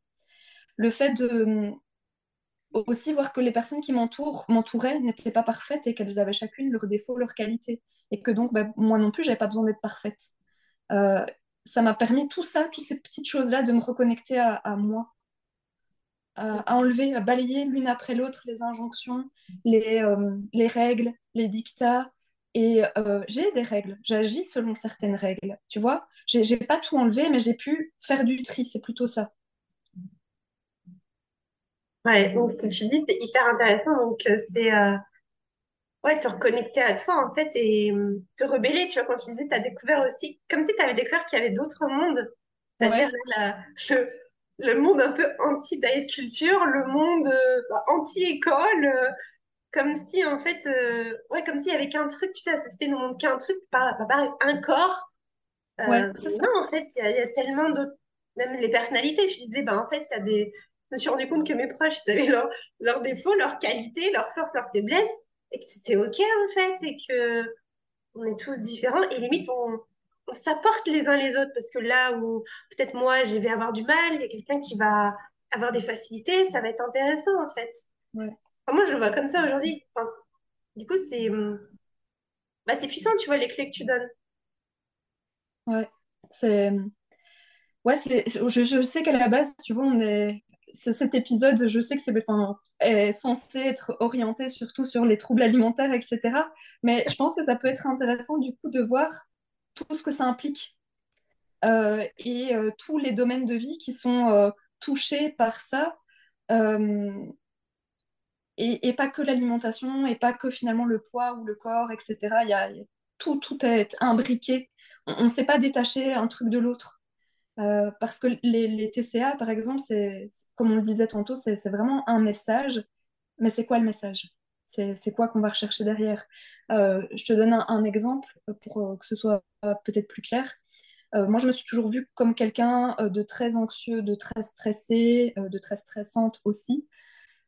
Le fait de aussi voir que les personnes qui m'entourent, m'entouraient n'étaient pas parfaites et qu'elles avaient chacune leurs défauts, leurs qualités. Et que donc, bah, moi non plus, j'avais pas besoin d'être parfaite. Euh, ça m'a permis tout ça, toutes ces petites choses-là, de me reconnecter à, à moi, à, à enlever, à balayer l'une après l'autre les injonctions, les, euh, les règles, les dictats. Et euh, j'ai des règles, j'agis selon certaines règles, tu vois. J'ai pas tout enlevé, mais j'ai pu faire du tri, c'est plutôt ça. Ouais, donc ce que tu dis, c'est hyper intéressant. Donc, euh, c'est euh, ouais, te reconnecter à toi, en fait, et euh, te rebeller. Tu vois, quand tu disais, tu as découvert aussi, comme si tu avais découvert qu'il y avait d'autres mondes, c'est-à-dire Ouais, le, le monde un peu anti-diet culture, le monde bah, anti-école, comme si, en fait, ouais, comme s'il y avait qu'un truc, tu sais, la société ne montre qu'un truc, pas, pas pareil, un corps. ouais, non, en fait, il y, y a tellement d'autres, même les personnalités, je disais, bah, en fait, il y a des, je me suis rendu compte que mes proches, ils avaient leurs défauts, leurs qualités, leurs forces, leurs faiblesses, et que c'était OK, en fait, et que on est tous différents, et limite, on, on s'apporte les uns les autres, parce que là où peut-être moi, je vais avoir du mal, il y a quelqu'un qui va avoir des facilités, ça va être intéressant, en fait. Ouais, Enfin, moi, je le vois comme ça aujourd'hui. Enfin, du coup, c'est bah, puissant, tu vois, les clés que tu donnes. ouais. C'est Ouais, je, je sais qu'à la base, tu vois, on est, cet épisode, je sais que c'est censé être orienté surtout sur les troubles alimentaires, etc. Mais je pense que ça peut être intéressant du coup de voir tout ce que ça implique euh, et euh, tous les domaines de vie qui sont euh, touchés par ça. Et, pas que l'alimentation, et pas que finalement le poids ou le corps, etc. Y a, tout, tout est imbriqué. On ne sait pas détacher un truc de l'autre. Euh, parce que les, TCA, par exemple, c'est, comme on le disait tantôt, c'est, vraiment un message. Mais c'est quoi le message? C'est, quoi qu'on va rechercher derrière? Euh, Je te donne un, exemple pour euh, que ce soit peut-être plus clair. moi, je me suis toujours vue comme quelqu'un de très anxieux, de très stressé, de très stressante aussi.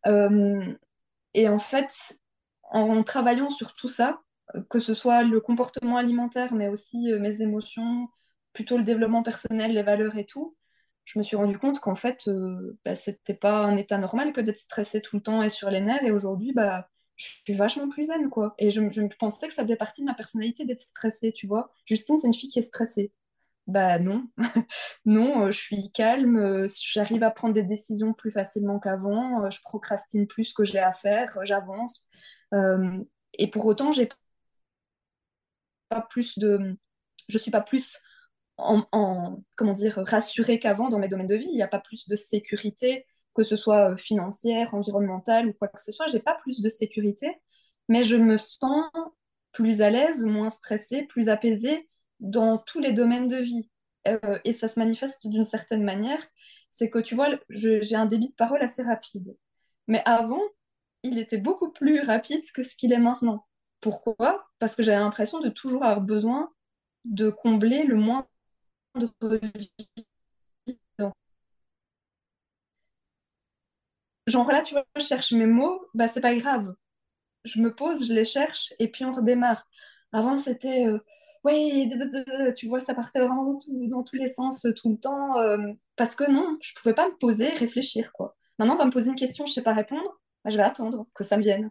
et en fait, en travaillant sur tout ça, que ce soit le comportement alimentaire, mais aussi mes émotions, plutôt le développement personnel, les valeurs et tout, je me suis rendu compte qu'en fait, euh, bah, c'était pas un état normal que d'être stressé tout le temps et sur les nerfs. Et aujourd'hui, bah, je suis vachement plus zen, quoi. Et je, je pensais que ça faisait partie de ma personnalité d'être stressée, tu vois. Justine, c'est une fille qui est stressée. Bah non, [laughs] non, euh, je suis calme, euh, j'arrive à prendre des décisions plus facilement qu'avant, je procrastine plus que j'ai à faire, j'avance. et pour autant, j'ai pas plus de, je suis pas plus en, comment dire, rassurée qu'avant dans mes domaines de vie. Il n'y a pas plus de sécurité, que ce soit euh, financière, environnementale ou quoi que ce soit. J'ai pas plus de sécurité, mais je me sens plus à l'aise, moins stressée, plus apaisée dans tous les domaines de vie. Euh, et ça se manifeste d'une certaine manière. C'est que tu vois, j'ai un débit de parole assez rapide. Mais avant, il était beaucoup plus rapide que ce qu'il est maintenant. Pourquoi? Parce que j'avais l'impression de toujours avoir besoin de combler le moins Genre là, tu vois, je cherche mes mots, bah c'est pas grave. Je me pose, je les cherche et puis on redémarre. Avant, c'était euh, oui, tu vois, ça partait vraiment dans, tous les sens tout le temps. Euh, parce que non, je pouvais pas me poser réfléchir, quoi. Maintenant, on va me poser une question, je sais pas répondre, bah, je vais attendre que ça me vienne.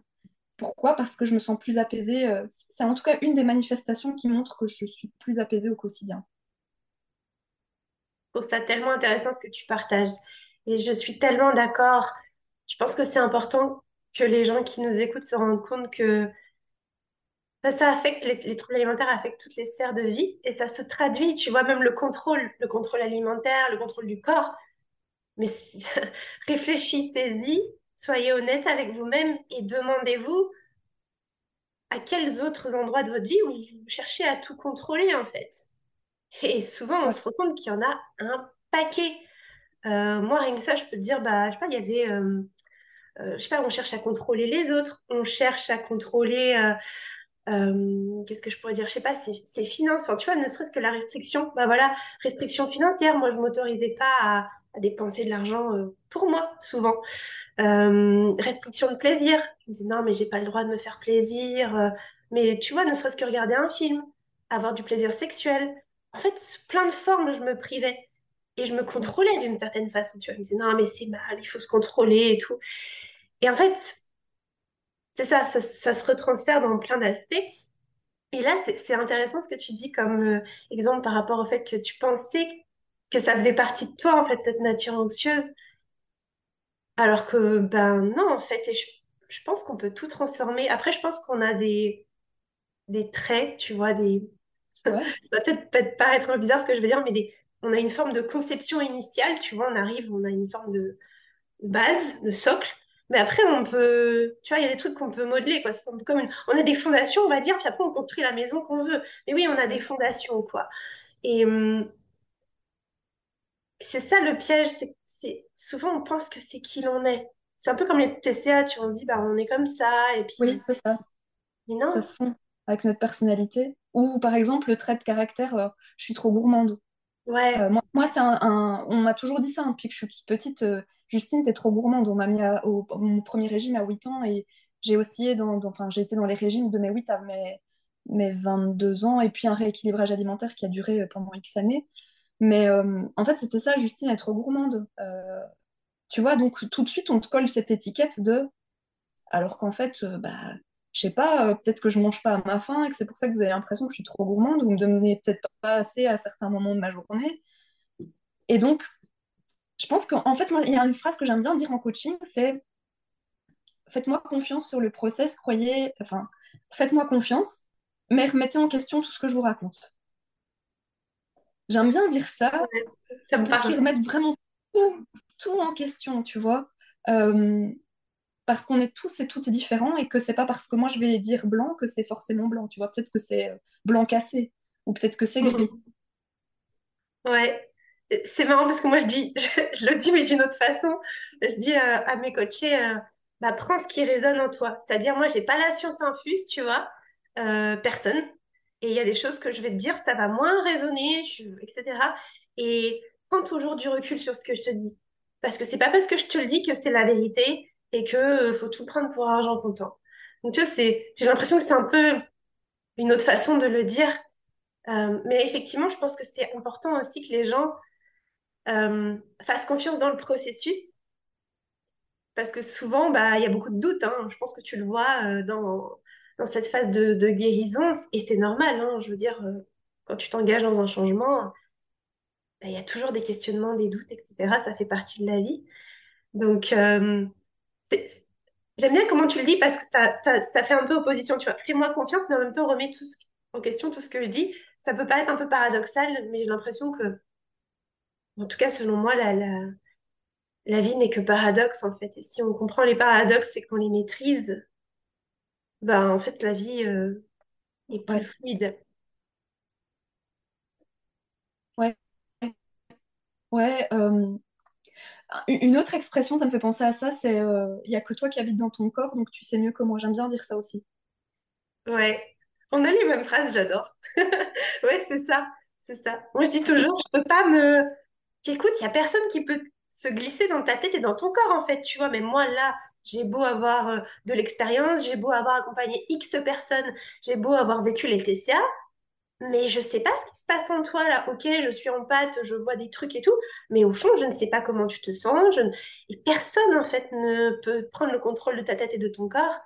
Pourquoi? Parce que je me sens plus apaisée. Euh, c'est en tout cas une des manifestations qui montre que je suis plus apaisée au quotidien trouve ça tellement intéressant ce que tu partages. Et je suis tellement d'accord. Je pense que c'est important que les gens qui nous écoutent se rendent compte que ça, ça affecte les, troubles alimentaires affectent toutes les sphères de vie et ça se traduit, tu vois, même le contrôle, le contrôle alimentaire, le contrôle du corps. Mais [laughs] réfléchissez-y, soyez honnête avec vous-même et demandez-vous à quels autres endroits de votre vie vous cherchez à tout contrôler en fait. Et souvent, on se rend compte qu'il y en a un paquet. Euh, moi, rien que ça, je peux te dire, bah, je sais pas, il y avait, euh, euh, je sais pas, on cherche à contrôler les autres, on cherche à contrôler, qu'est-ce que je pourrais dire, je sais pas, ses, finances, enfin, tu vois, ne serait-ce que la restriction, bah voilà, restriction financière, moi, je m'autorisais pas à, dépenser de l'argent pour moi, souvent. restriction de plaisir, je me disais, non, mais j'ai pas le droit de me faire plaisir, mais tu vois, ne serait-ce que regarder un film, avoir du plaisir sexuel, en fait, plein de formes, je me privais. Et je me contrôlais d'une certaine façon. Tu vois, je me disais, non, mais c'est mal, il faut se contrôler et tout. Et en fait, c'est ça, ça, se retransfère dans plein d'aspects. Et là, c'est intéressant ce que tu dis comme euh, exemple par rapport au fait que tu pensais que ça faisait partie de toi, en fait, cette nature anxieuse. Alors que, ben non, en fait, et je, je pense qu'on peut tout transformer. Après, je pense qu'on a des, des traits, tu vois, des, ça va peut-être peut paraître un peu bizarre ce que je veux dire, mais des... on a une forme de conception initiale, tu vois, on arrive, on a une forme de base, de socle, mais après on peut, tu vois, il y a des trucs qu'on peut modeler, quoi. Comme On a des fondations, on va dire, puis après on construit la maison qu'on veut. Mais oui, on a des fondations, quoi. Et hum, c'est ça le piège, c'est souvent on pense que c'est qui l'on est. C'est un peu comme les TCA, tu vois, on se dit, bah on est comme ça, et puis... Oui, c'est ça. Mais non. Ça se fond avec notre personnalité. Ou par exemple, le trait de caractère, euh, je suis trop gourmande. Ouais. Euh, moi, c'est un, on m'a toujours dit ça hein, depuis que je suis petite. Euh, Justine, t'es trop gourmande. On m'a mis au, mon premier régime à 8 ans et j'ai oscillé dans, enfin, j'ai été dans les régimes de mes 8 à mes, mes 22 ans et puis un rééquilibrage alimentaire qui a duré pendant X années. Mais en fait, c'était ça, Justine, être trop gourmande. tu vois, donc tout de suite, on te colle cette étiquette de. Alors qu'en fait, bah, je sais pas, euh, peut-être que je mange pas à ma faim et que c'est pour ça que vous avez l'impression que je suis trop gourmande, vous me donnez peut-être pas assez à certains moments de ma journée. Et donc, je pense qu'en fait, moi, il y a une phrase que j'aime bien dire en coaching, c'est faites-moi confiance sur le process, croyez, enfin, faites-moi confiance, mais remettez en question tout ce que je vous raconte. J'aime bien dire ça, Ça me pour qu'ils remettent vraiment tout, tout en question, tu vois. Euh, parce qu'on est tous et toutes différents et que c'est pas parce que moi je vais dire blanc que c'est forcément blanc, tu vois. Peut-être que c'est euh, blanc cassé ou peut-être que c'est gris. Ouais. C'est marrant parce que moi, je dis, [laughs] je, le dis, mais d'une autre façon. Je dis à mes coachés, euh, bah, prends ce qui résonne en toi. C'est-à-dire, moi, j'ai pas la science infuse, tu vois, euh, personne. Et il y a des choses que je vais te dire, ça va moins résonner, etc. Et prends toujours du recul sur ce que je te dis. Parce que c'est pas parce que je te le dis que c'est la vérité et que euh, faut tout prendre pour argent comptant. Donc, tu vois, j'ai l'impression que c'est un peu une autre façon de le dire. Euh, mais effectivement, je pense que c'est important aussi que les gens euh, fassent confiance dans le processus, parce que souvent, bah, il y a beaucoup de doutes. hein. Je pense que tu le vois dans, dans cette phase de, de guérison, et c'est normal. hein. Je veux dire, quand tu t'engages dans un changement, bah, il y a toujours des questionnements, des doutes, etc. Ça fait partie de la vie. Donc, j'aime bien comment tu le dis, parce que ça, ça, ça fait un peu opposition. Tu vois, fais-moi confiance, mais en même temps, remets tout ce- en question tout ce que je dis. Ça peut pas être un peu paradoxal, mais j'ai l'impression que, en tout cas, selon moi, la, la, La vie n'est que paradoxe en fait. Et si on comprend les paradoxes et qu'on les maîtrise, ben en fait la vie euh, est plus Ouais, fluide. ouais, ouais. euh, une autre expression, ça me fait penser à ça, c'est euh, il y a que toi qui habites dans ton corps, donc tu sais mieux que moi. J'aime bien dire ça aussi. Ouais. On a les mêmes phrases, j'adore. [laughs] Ouais, c'est ça. C'est ça. Moi je dis toujours, je peux pas me. Écoute, il y a personne qui peut se glisser dans ta tête et dans ton corps en fait, tu vois. Mais moi là, j'ai beau avoir euh, de l'expérience, j'ai beau avoir accompagné X personnes, j'ai beau avoir vécu les TCA. Mais je sais pas ce qui se passe en toi là. Ok, je suis en pâte, je vois des trucs et tout, mais au fond, je ne sais pas comment tu te sens. Je ne- Et personne en fait ne peut prendre le contrôle de ta tête et de ton corps.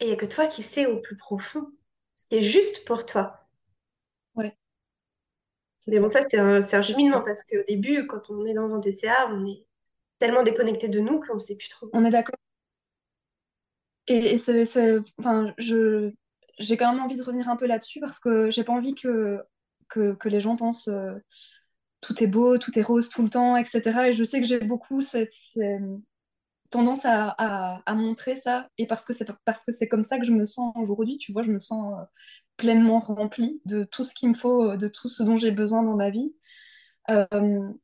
Et il n'y a que toi qui sais au plus profond ce qui est juste pour toi. Ouais, c'est Mais bon, ça. c'est un, un cheminement parce qu'au début, quand on est dans un TCA, on est tellement déconnecté de nous qu'on ne sait plus trop. On est d'accord. Et, et c'est- enfin, je, j'ai quand même envie de revenir un peu là-dessus parce que j'ai pas envie que, que, les gens pensent euh, tout est beau, tout est rose tout le temps, etc. Et je sais que j'ai beaucoup cette, tendance à, à, montrer ça. Et parce que c'est parce que c'est comme ça que je me sens aujourd'hui, tu vois, je me sens euh, pleinement remplie de tout ce qu'il me faut, de tout ce dont j'ai besoin dans ma vie. Euh,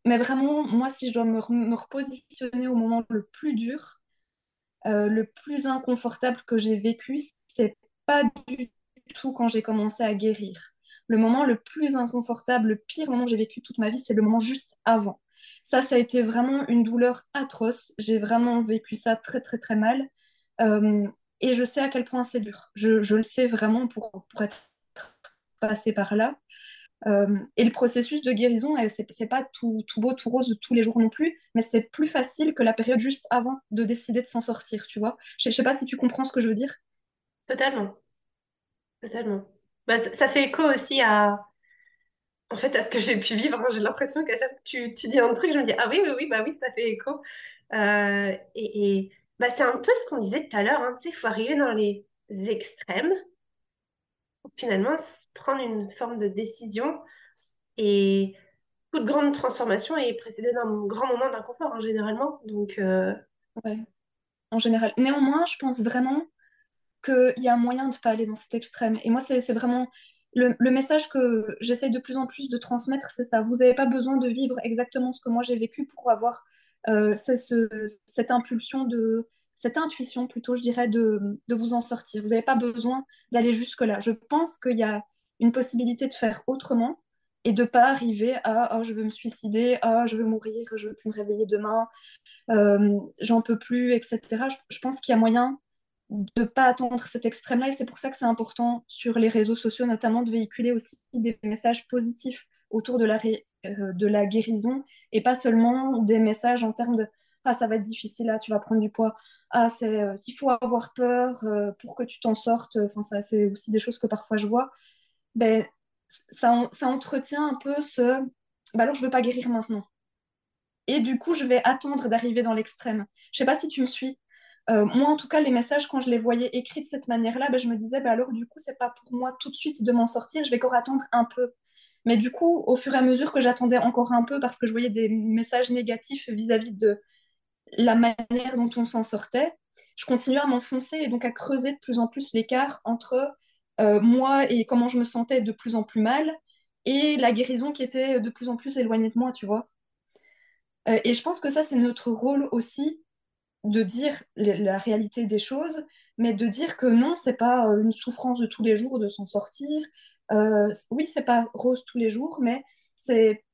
mais vraiment, moi, si je dois me, me repositionner au moment le plus dur, le plus inconfortable que j'ai vécu, c'est pas du tout quand j'ai commencé à guérir. Le moment le plus inconfortable, le pire moment que j'ai vécu toute ma vie, c'est le moment juste avant. Ça, ça a été vraiment une douleur atroce. J'ai vraiment vécu ça très, très, très mal. Euh, et je sais à quel point c'est dur. Je, le sais vraiment pour, pour être passé par là. Euh, et le processus de guérison, euh, c'est pas tout, tout beau, tout rose tous les jours non plus, mais c'est plus facile que la période juste avant de décider de s'en sortir, tu vois. Je je sais pas si tu comprends ce que je veux dire. Totalement, totalement. Bah, ça, fait écho aussi à, en fait, à ce que j'ai pu vivre. J'ai l'impression qu'à chaque fois que tu, tu dis un truc, je me dis, ah oui, oui, oui, bah oui, ça fait écho. Euh, et bah, c'est un peu ce qu'on disait tout à l'heure, hein, tu sais, il faut arriver dans les extrêmes, pour finalement prendre une forme de décision. Et toute grande transformation est précédée d'un grand moment d'inconfort, hein, généralement. Donc, euh, Ouais, en général. Néanmoins, je pense vraiment qu'il y a moyen de pas aller dans cet extrême. Et moi, c'est vraiment le, message que j'essaye de plus en plus de transmettre, c'est ça. Vous n'avez pas besoin de vivre exactement ce que moi j'ai vécu pour avoir euh, cette impulsion de, cette intuition plutôt, je dirais, de, vous en sortir. Vous n'avez pas besoin d'aller jusque-là. Je pense qu'il y a une possibilité de faire autrement et de pas arriver à oh, je veux me suicider, oh, je veux mourir, je veux plus me réveiller demain, euh, j'en peux plus, etc. Je pense qu'il y a moyen de pas attendre cet extrême-là et c'est pour ça que c'est important sur les réseaux sociaux notamment de véhiculer aussi des messages positifs autour de la, euh, de la guérison et pas seulement des messages en termes de ah ça va être difficile là tu vas prendre du poids ah c'est euh, il faut avoir peur euh, pour que tu t'en sortes enfin ça c'est aussi des choses que parfois je vois ben ça, ça entretient un peu ce bah alors je veux pas guérir maintenant Et du coup, je vais attendre d'arriver dans l'extrême. Je sais pas si tu me suis. Euh, moi, en tout cas, les messages, quand je les voyais écrits de cette manière-là, ben, je me disais, ben, alors du coup, c'est pas pour moi tout de suite de m'en sortir, je vais encore attendre un peu. Mais du coup, au fur et à mesure que j'attendais encore un peu, parce que je voyais des messages négatifs vis-à-vis de la manière dont on s'en sortait, je continuais à m'enfoncer et donc à creuser de plus en plus l'écart entre euh, moi et comment je me sentais de plus en plus mal et la guérison qui était de plus en plus éloignée de moi, tu vois. Euh, et je pense que ça, c'est notre rôle aussi de dire la réalité des choses, mais de dire que non, c'est pas euh, une souffrance de tous les jours de s'en sortir. Euh, oui, c'est pas rose tous les jours, mais c'est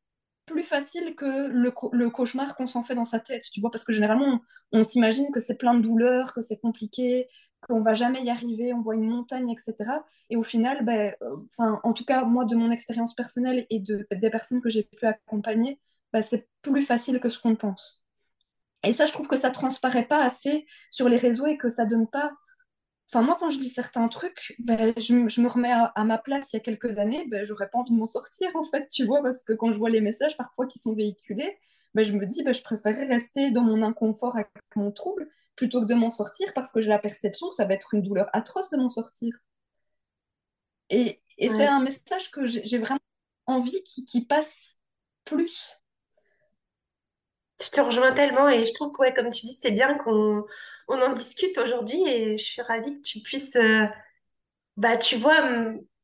plus facile que le, cauchemar qu'on s'en fait dans sa tête, tu vois, parce que généralement, on, s'imagine que c'est plein de douleurs, que c'est compliqué, qu'on va jamais y arriver, on voit une montagne, etc. Et au final, ben, enfin, en tout cas, moi, de mon expérience personnelle et de, des personnes que j'ai pu accompagner, ben, c'est plus facile que ce qu'on pense. Et ça, je trouve que ça transparaît pas assez sur les réseaux et que ça donne pas. Enfin, moi, quand je lis certains trucs, ben, je, me remets à, ma place il y a quelques années, ben, j'aurais pas envie de m'en sortir, en fait, tu vois, parce que quand je vois les messages parfois qui sont véhiculés, ben, je me dis, ben, je préférerais rester dans mon inconfort avec mon trouble plutôt que de m'en sortir parce que j'ai la perception que ça va être une douleur atroce de m'en sortir. Et, et c'est un message que j'ai vraiment envie qui, qui passe plus je te rejoins tellement et je trouve que, ouais, comme tu dis, c'est bien qu'on on en discute aujourd'hui et je suis ravie que tu puisses, euh, bah, tu vois,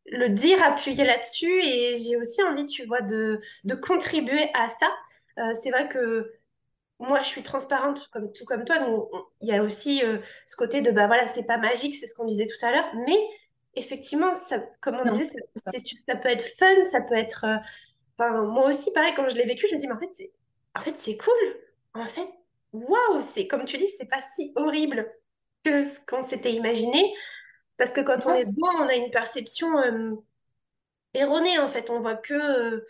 le dire, appuyer là-dessus et j'ai aussi envie, tu vois, de, de contribuer à ça. Euh, c'est vrai que moi, je suis transparente comme tout comme toi, donc il y a aussi euh, ce côté de, bah voilà, c'est pas magique, c'est ce qu'on disait tout à l'heure, mais effectivement, ça, comme on disait, ça, ça peut être fun, ça peut être... Enfin, moi aussi, pareil, quand je l'ai vécu, je me dis, mais en fait, c'est en fait, c'est cool. En fait, waouh, c'est comme tu dis, c'est pas si horrible que ce qu'on s'était imaginé. Parce que quand on est dedans, on a une perception euh, erronée, en fait. On voit que euh,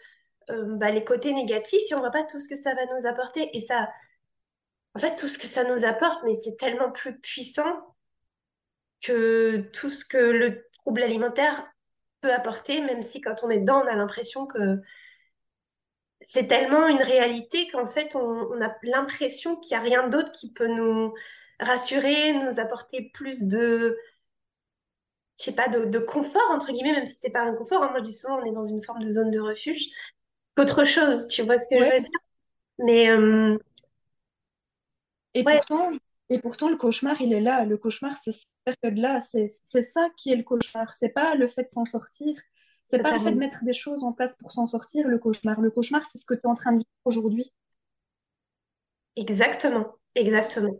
euh, bah, les côtés négatifs et on voit pas tout ce que ça va nous apporter. Et ça, en fait, tout ce que ça nous apporte, mais c'est tellement plus puissant que tout ce que le trouble alimentaire peut apporter, même si quand on est dedans, on a l'impression que c'est tellement une réalité qu'en fait, on, a l'impression qu'il n'y a rien d'autre qui peut nous rassurer, nous apporter plus de, je sais pas, de, confort, entre guillemets, même si c'est pas un confort. Hein. Moi, je dis souvent, on est dans une forme de zone de refuge. Autre chose, tu vois ce que je veux dire? Mais. Euh, et, pourtant, et pourtant, le cauchemar, il est là. Le cauchemar, c'est cette période-là. C'est ça qui est le cauchemar. C'est pas le fait de s'en sortir. C'est pas le fait de mettre des choses en place pour s'en sortir, le cauchemar. Le cauchemar, c'est ce que tu es en train de vivre aujourd'hui. Exactement, exactement.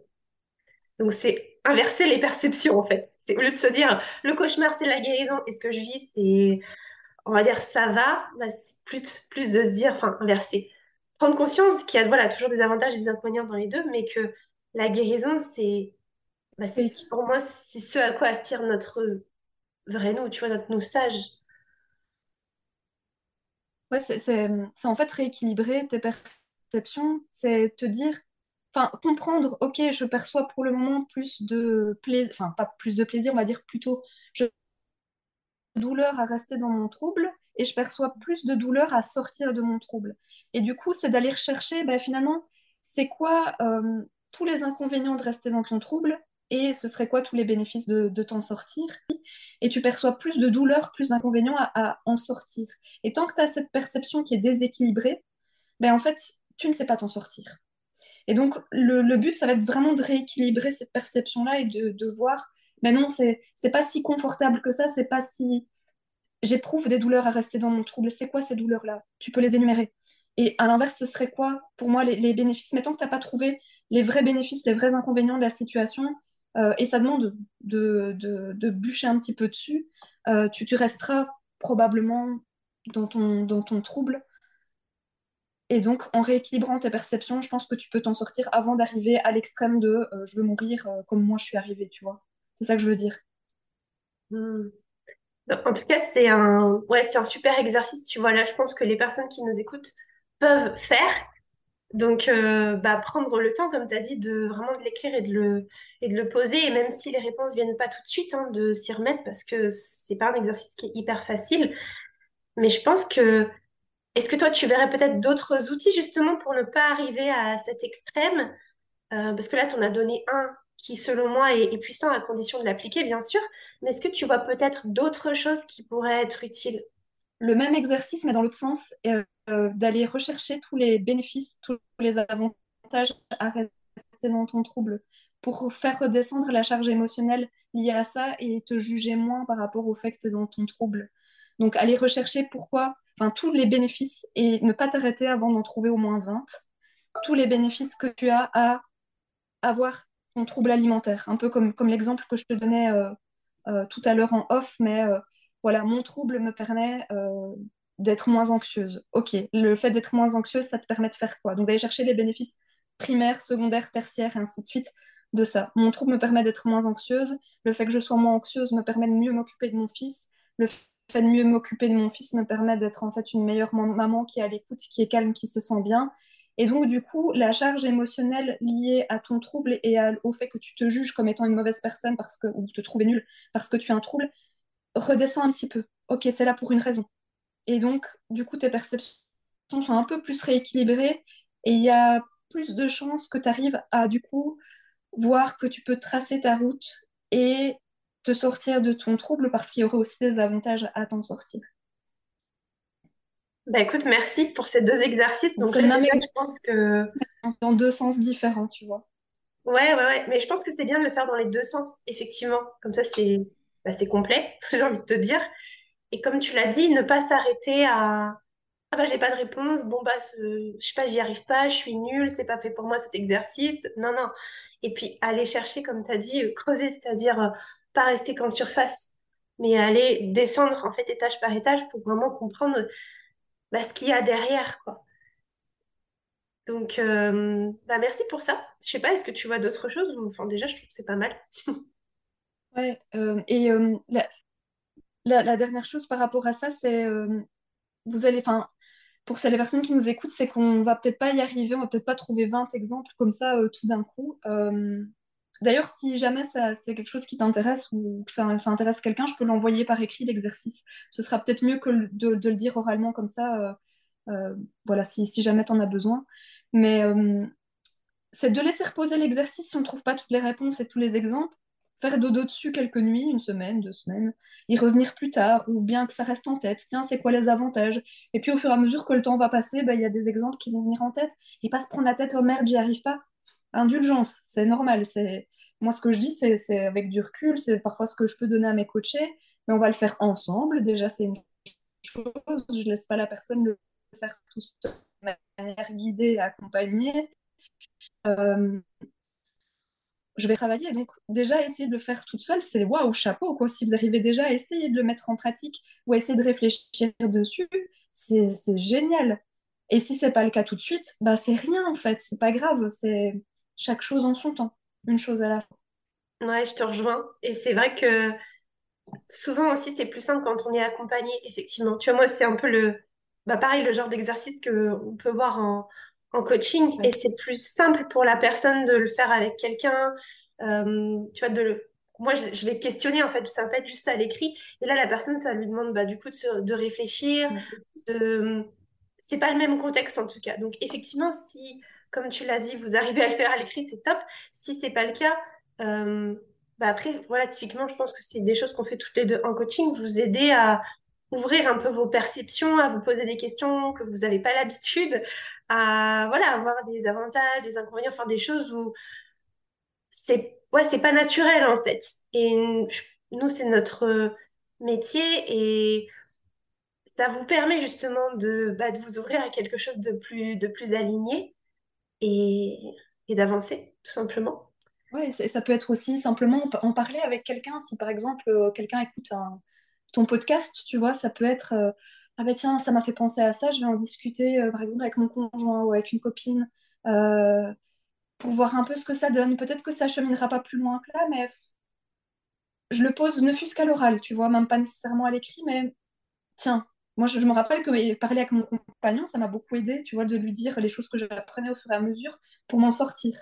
Donc c'est inverser les perceptions en fait. C'est au lieu de se dire le cauchemar c'est la guérison et ce que je vis c'est, on va dire ça va, bah, c'est plus, plus de se dire, enfin inverser. Prendre conscience qu'il y a voilà, toujours des avantages et des inconvénients dans les deux, mais que la guérison c'est, bah, pour moi c'est ce à quoi aspire notre vrai nous, tu vois, notre nous sage. Ouais, c'est en fait rééquilibrer tes perceptions, c'est te dire, comprendre, ok, je perçois pour le moment plus de plaisir, enfin, pas plus de plaisir, on va dire plutôt, je douleur à rester dans mon trouble et je perçois plus de douleur à sortir de mon trouble. Et du coup, c'est d'aller rechercher, ben, finalement, c'est quoi euh, tous les inconvénients de rester dans ton trouble et ce serait quoi tous les bénéfices de, t'en sortir Et tu perçois plus de douleur, plus d'inconvénients à, en sortir. Et tant que tu as cette perception qui est déséquilibrée, ben en fait, tu ne sais pas t'en sortir. Et donc, le, but, ça va être vraiment de rééquilibrer cette perception-là et de, voir, ben non, c'est pas si confortable que ça, c'est pas si... J'éprouve des douleurs à rester dans mon trouble. C'est quoi ces douleurs-là? Tu peux les énumérer. Et à l'inverse, ce serait quoi pour moi les, les bénéfices? Mais tant que tu n'as pas trouvé les vrais bénéfices, les vrais inconvénients de la situation, euh, et ça demande de, de, bûcher un petit peu dessus. Euh, tu, tu, resteras probablement dans ton, dans ton trouble. Et donc, en rééquilibrant tes perceptions, je pense que tu peux t'en sortir avant d'arriver à l'extrême de euh, je veux mourir comme moi je suis arrivée, tu vois. C'est ça que je veux dire. Hmm. En tout cas, c'est un, ouais, c'est un super exercice, tu vois. Là, je pense que les personnes qui nous écoutent peuvent faire donc, euh, bah, prendre le temps, comme tu as dit, de vraiment de l'écrire et, de le, et de le poser. Et même si les réponses viennent pas tout de suite, hein, de s'y remettre parce que c'est pas un exercice qui est hyper facile. Mais je pense que est-ce que toi, tu verrais peut-être d'autres outils justement pour ne pas arriver à cet extrême? Euh, parce que là, tu en as donné un qui, selon moi, est, est puissant à condition de l'appliquer, bien sûr. Mais est-ce que tu vois peut-être d'autres choses qui pourraient être utiles? Le même exercice, mais dans l'autre sens, euh, d'aller rechercher tous les bénéfices, tous les avantages à rester dans ton trouble pour faire redescendre la charge émotionnelle liée à ça et te juger moins par rapport au fait que tu es dans ton trouble. Donc, aller rechercher pourquoi, enfin, tous les bénéfices et ne pas t'arrêter avant d'en trouver au moins 20. Tous les bénéfices que tu as à avoir ton trouble alimentaire. Un peu comme, comme l'exemple que je te donnais euh, euh, tout à l'heure en off, mais voilà, mon trouble me permet d'être moins anxieuse. Ok, le fait d'être moins anxieuse, ça te permet de faire quoi? Donc d'aller chercher les bénéfices primaires, secondaires, tertiaires, et ainsi de suite de ça. Mon trouble me permet d'être moins anxieuse. Le fait que je sois moins anxieuse me permet de mieux m'occuper de mon fils. Le fait de mieux m'occuper de mon fils me permet d'être en fait une meilleure maman qui est à l'écoute, qui est calme, qui se sent bien. Et donc, du coup, la charge émotionnelle liée à ton trouble et au fait que tu te juges comme étant une mauvaise personne parce que, ou te trouver nulle parce que tu as un trouble, redescend un petit peu. Ok, c'est là pour une raison. Et donc, du coup, tes perceptions sont un peu plus rééquilibrées et il y a plus de chances que tu arrives à, du coup, voir que tu peux tracer ta route et te sortir de ton trouble parce qu'il y aurait aussi des avantages à t'en sortir. Bah écoute, merci pour ces deux exercices. Donc, même je pense que. Dans deux sens différents, tu vois. Ouais, ouais, ouais. Mais je pense que c'est bien de le faire dans les deux sens, effectivement. Comme ça, c'est bah, c'est complet, [laughs] j'ai envie de te dire. Et comme tu l'as dit, ne pas s'arrêter à Ah bah j'ai pas de réponse, bon bah je sais pas, j'y arrive pas, je suis nulle, c'est pas fait pour moi cet exercice. Non, non. Et puis aller chercher, comme tu as dit, euh, creuser, c'est-à-dire euh, pas rester qu'en surface, mais aller descendre en fait étage par étage pour vraiment comprendre bah, ce qu'il y a derrière, quoi. Donc, euh, bah merci pour ça. Je sais pas, est-ce que tu vois d'autres choses? Enfin, déjà, je trouve que c'est pas mal. [laughs] Ouais, euh, et euh, la, dernière chose par rapport à ça, c'est vous allez, enfin, pour ces- les personnes qui nous écoutent, c'est qu'on va peut-être pas y arriver, on va peut-être pas trouver 20 exemples comme ça tout d'un coup. D'ailleurs, si jamais c'est quelque chose qui t'intéresse ou que ça, intéresse quelqu'un, je peux l'envoyer par écrit l'exercice. Ce sera peut-être mieux que de, le dire oralement comme ça, euh, euh, voilà, si, si jamais tu en as besoin. Mais euh, c'est de laisser reposer l'exercice si on ne trouve pas toutes les réponses et tous les exemples, faire dodo dessus quelques nuits, une semaine, deux semaines, y revenir plus tard, ou bien que ça reste en tête. Tiens, c'est quoi les avantages? Et puis au fur et à mesure que le temps va passer, ben, il y a des exemples qui vont venir en tête, et pas se prendre la tête, oh merde, j'y arrive pas. Indulgence, c'est normal. C'est Moi, ce que je dis, c'est avec du recul, c'est parfois ce que je peux donner à mes coachés, mais on va le faire ensemble. Déjà, c'est une chose, je laisse pas la personne le faire tout seul, de manière guidée, accompagnée. Euh, je vais travailler. Donc, déjà, essayer de le faire toute seule, c'est waouh, chapeau, quoi. Si vous arrivez déjà à essayer de le mettre en pratique ou essayer de réfléchir dessus, c'est génial. Et si c'est pas le cas tout de suite, bah c'est rien en fait, c'est pas grave, c'est chaque chose en son temps, une chose à la fois. Ouais, je te rejoins. Et c'est vrai que souvent aussi, c'est plus simple quand on est accompagné, effectivement. Tu vois, moi, c'est un peu le, bah, pareil, le genre d'exercice que on peut voir en, en coaching. Et c'est plus simple pour la personne de le faire avec quelqu'un. Euh, tu vois, de le... Moi, je, je vais questionner, en fait, ça va pas être juste à l'écrit. Et là, la personne, ça lui demande, bah, du coup, de, se- de réfléchir, Ouais. de... C'est pas le même contexte, en tout cas. Donc, effectivement, si, comme tu l'as dit, vous arrivez à le faire à l'écrit, c'est top. Si c'est pas le cas, euh, bah après, voilà, typiquement, je pense que c'est des choses qu'on fait toutes les deux en coaching, vous aider à ouvrir un peu vos perceptions, à vous poser des questions que vous n'avez pas l'habitude, à voilà, avoir des avantages, des inconvénients, enfin des choses où c'est ouais, c'est pas naturel en fait. Et nous, c'est notre métier et ça vous permet justement de, bah, de vous ouvrir à quelque chose de plus, de plus aligné et, et d'avancer, tout simplement. C'est- ça peut être aussi simplement en en parler avec quelqu'un. Si par exemple euh, quelqu'un écoute un- ton podcast, tu vois, ça peut être euh, ah bah tiens, ça m'a fait penser à ça, je vais en discuter euh, par exemple avec mon conjoint ou avec une copine euh, pour voir un peu ce que ça donne. Peut-être que ça cheminera pas plus loin que là, mais je le pose ne fût-ce qu'à l'oral, tu vois, même pas nécessairement à l'écrit, mais tiens, moi je, me rappelle que parler avec mon compagnon, ça m'a beaucoup aidé, tu vois, de lui dire les choses que j'apprenais au fur et à mesure pour m'en sortir.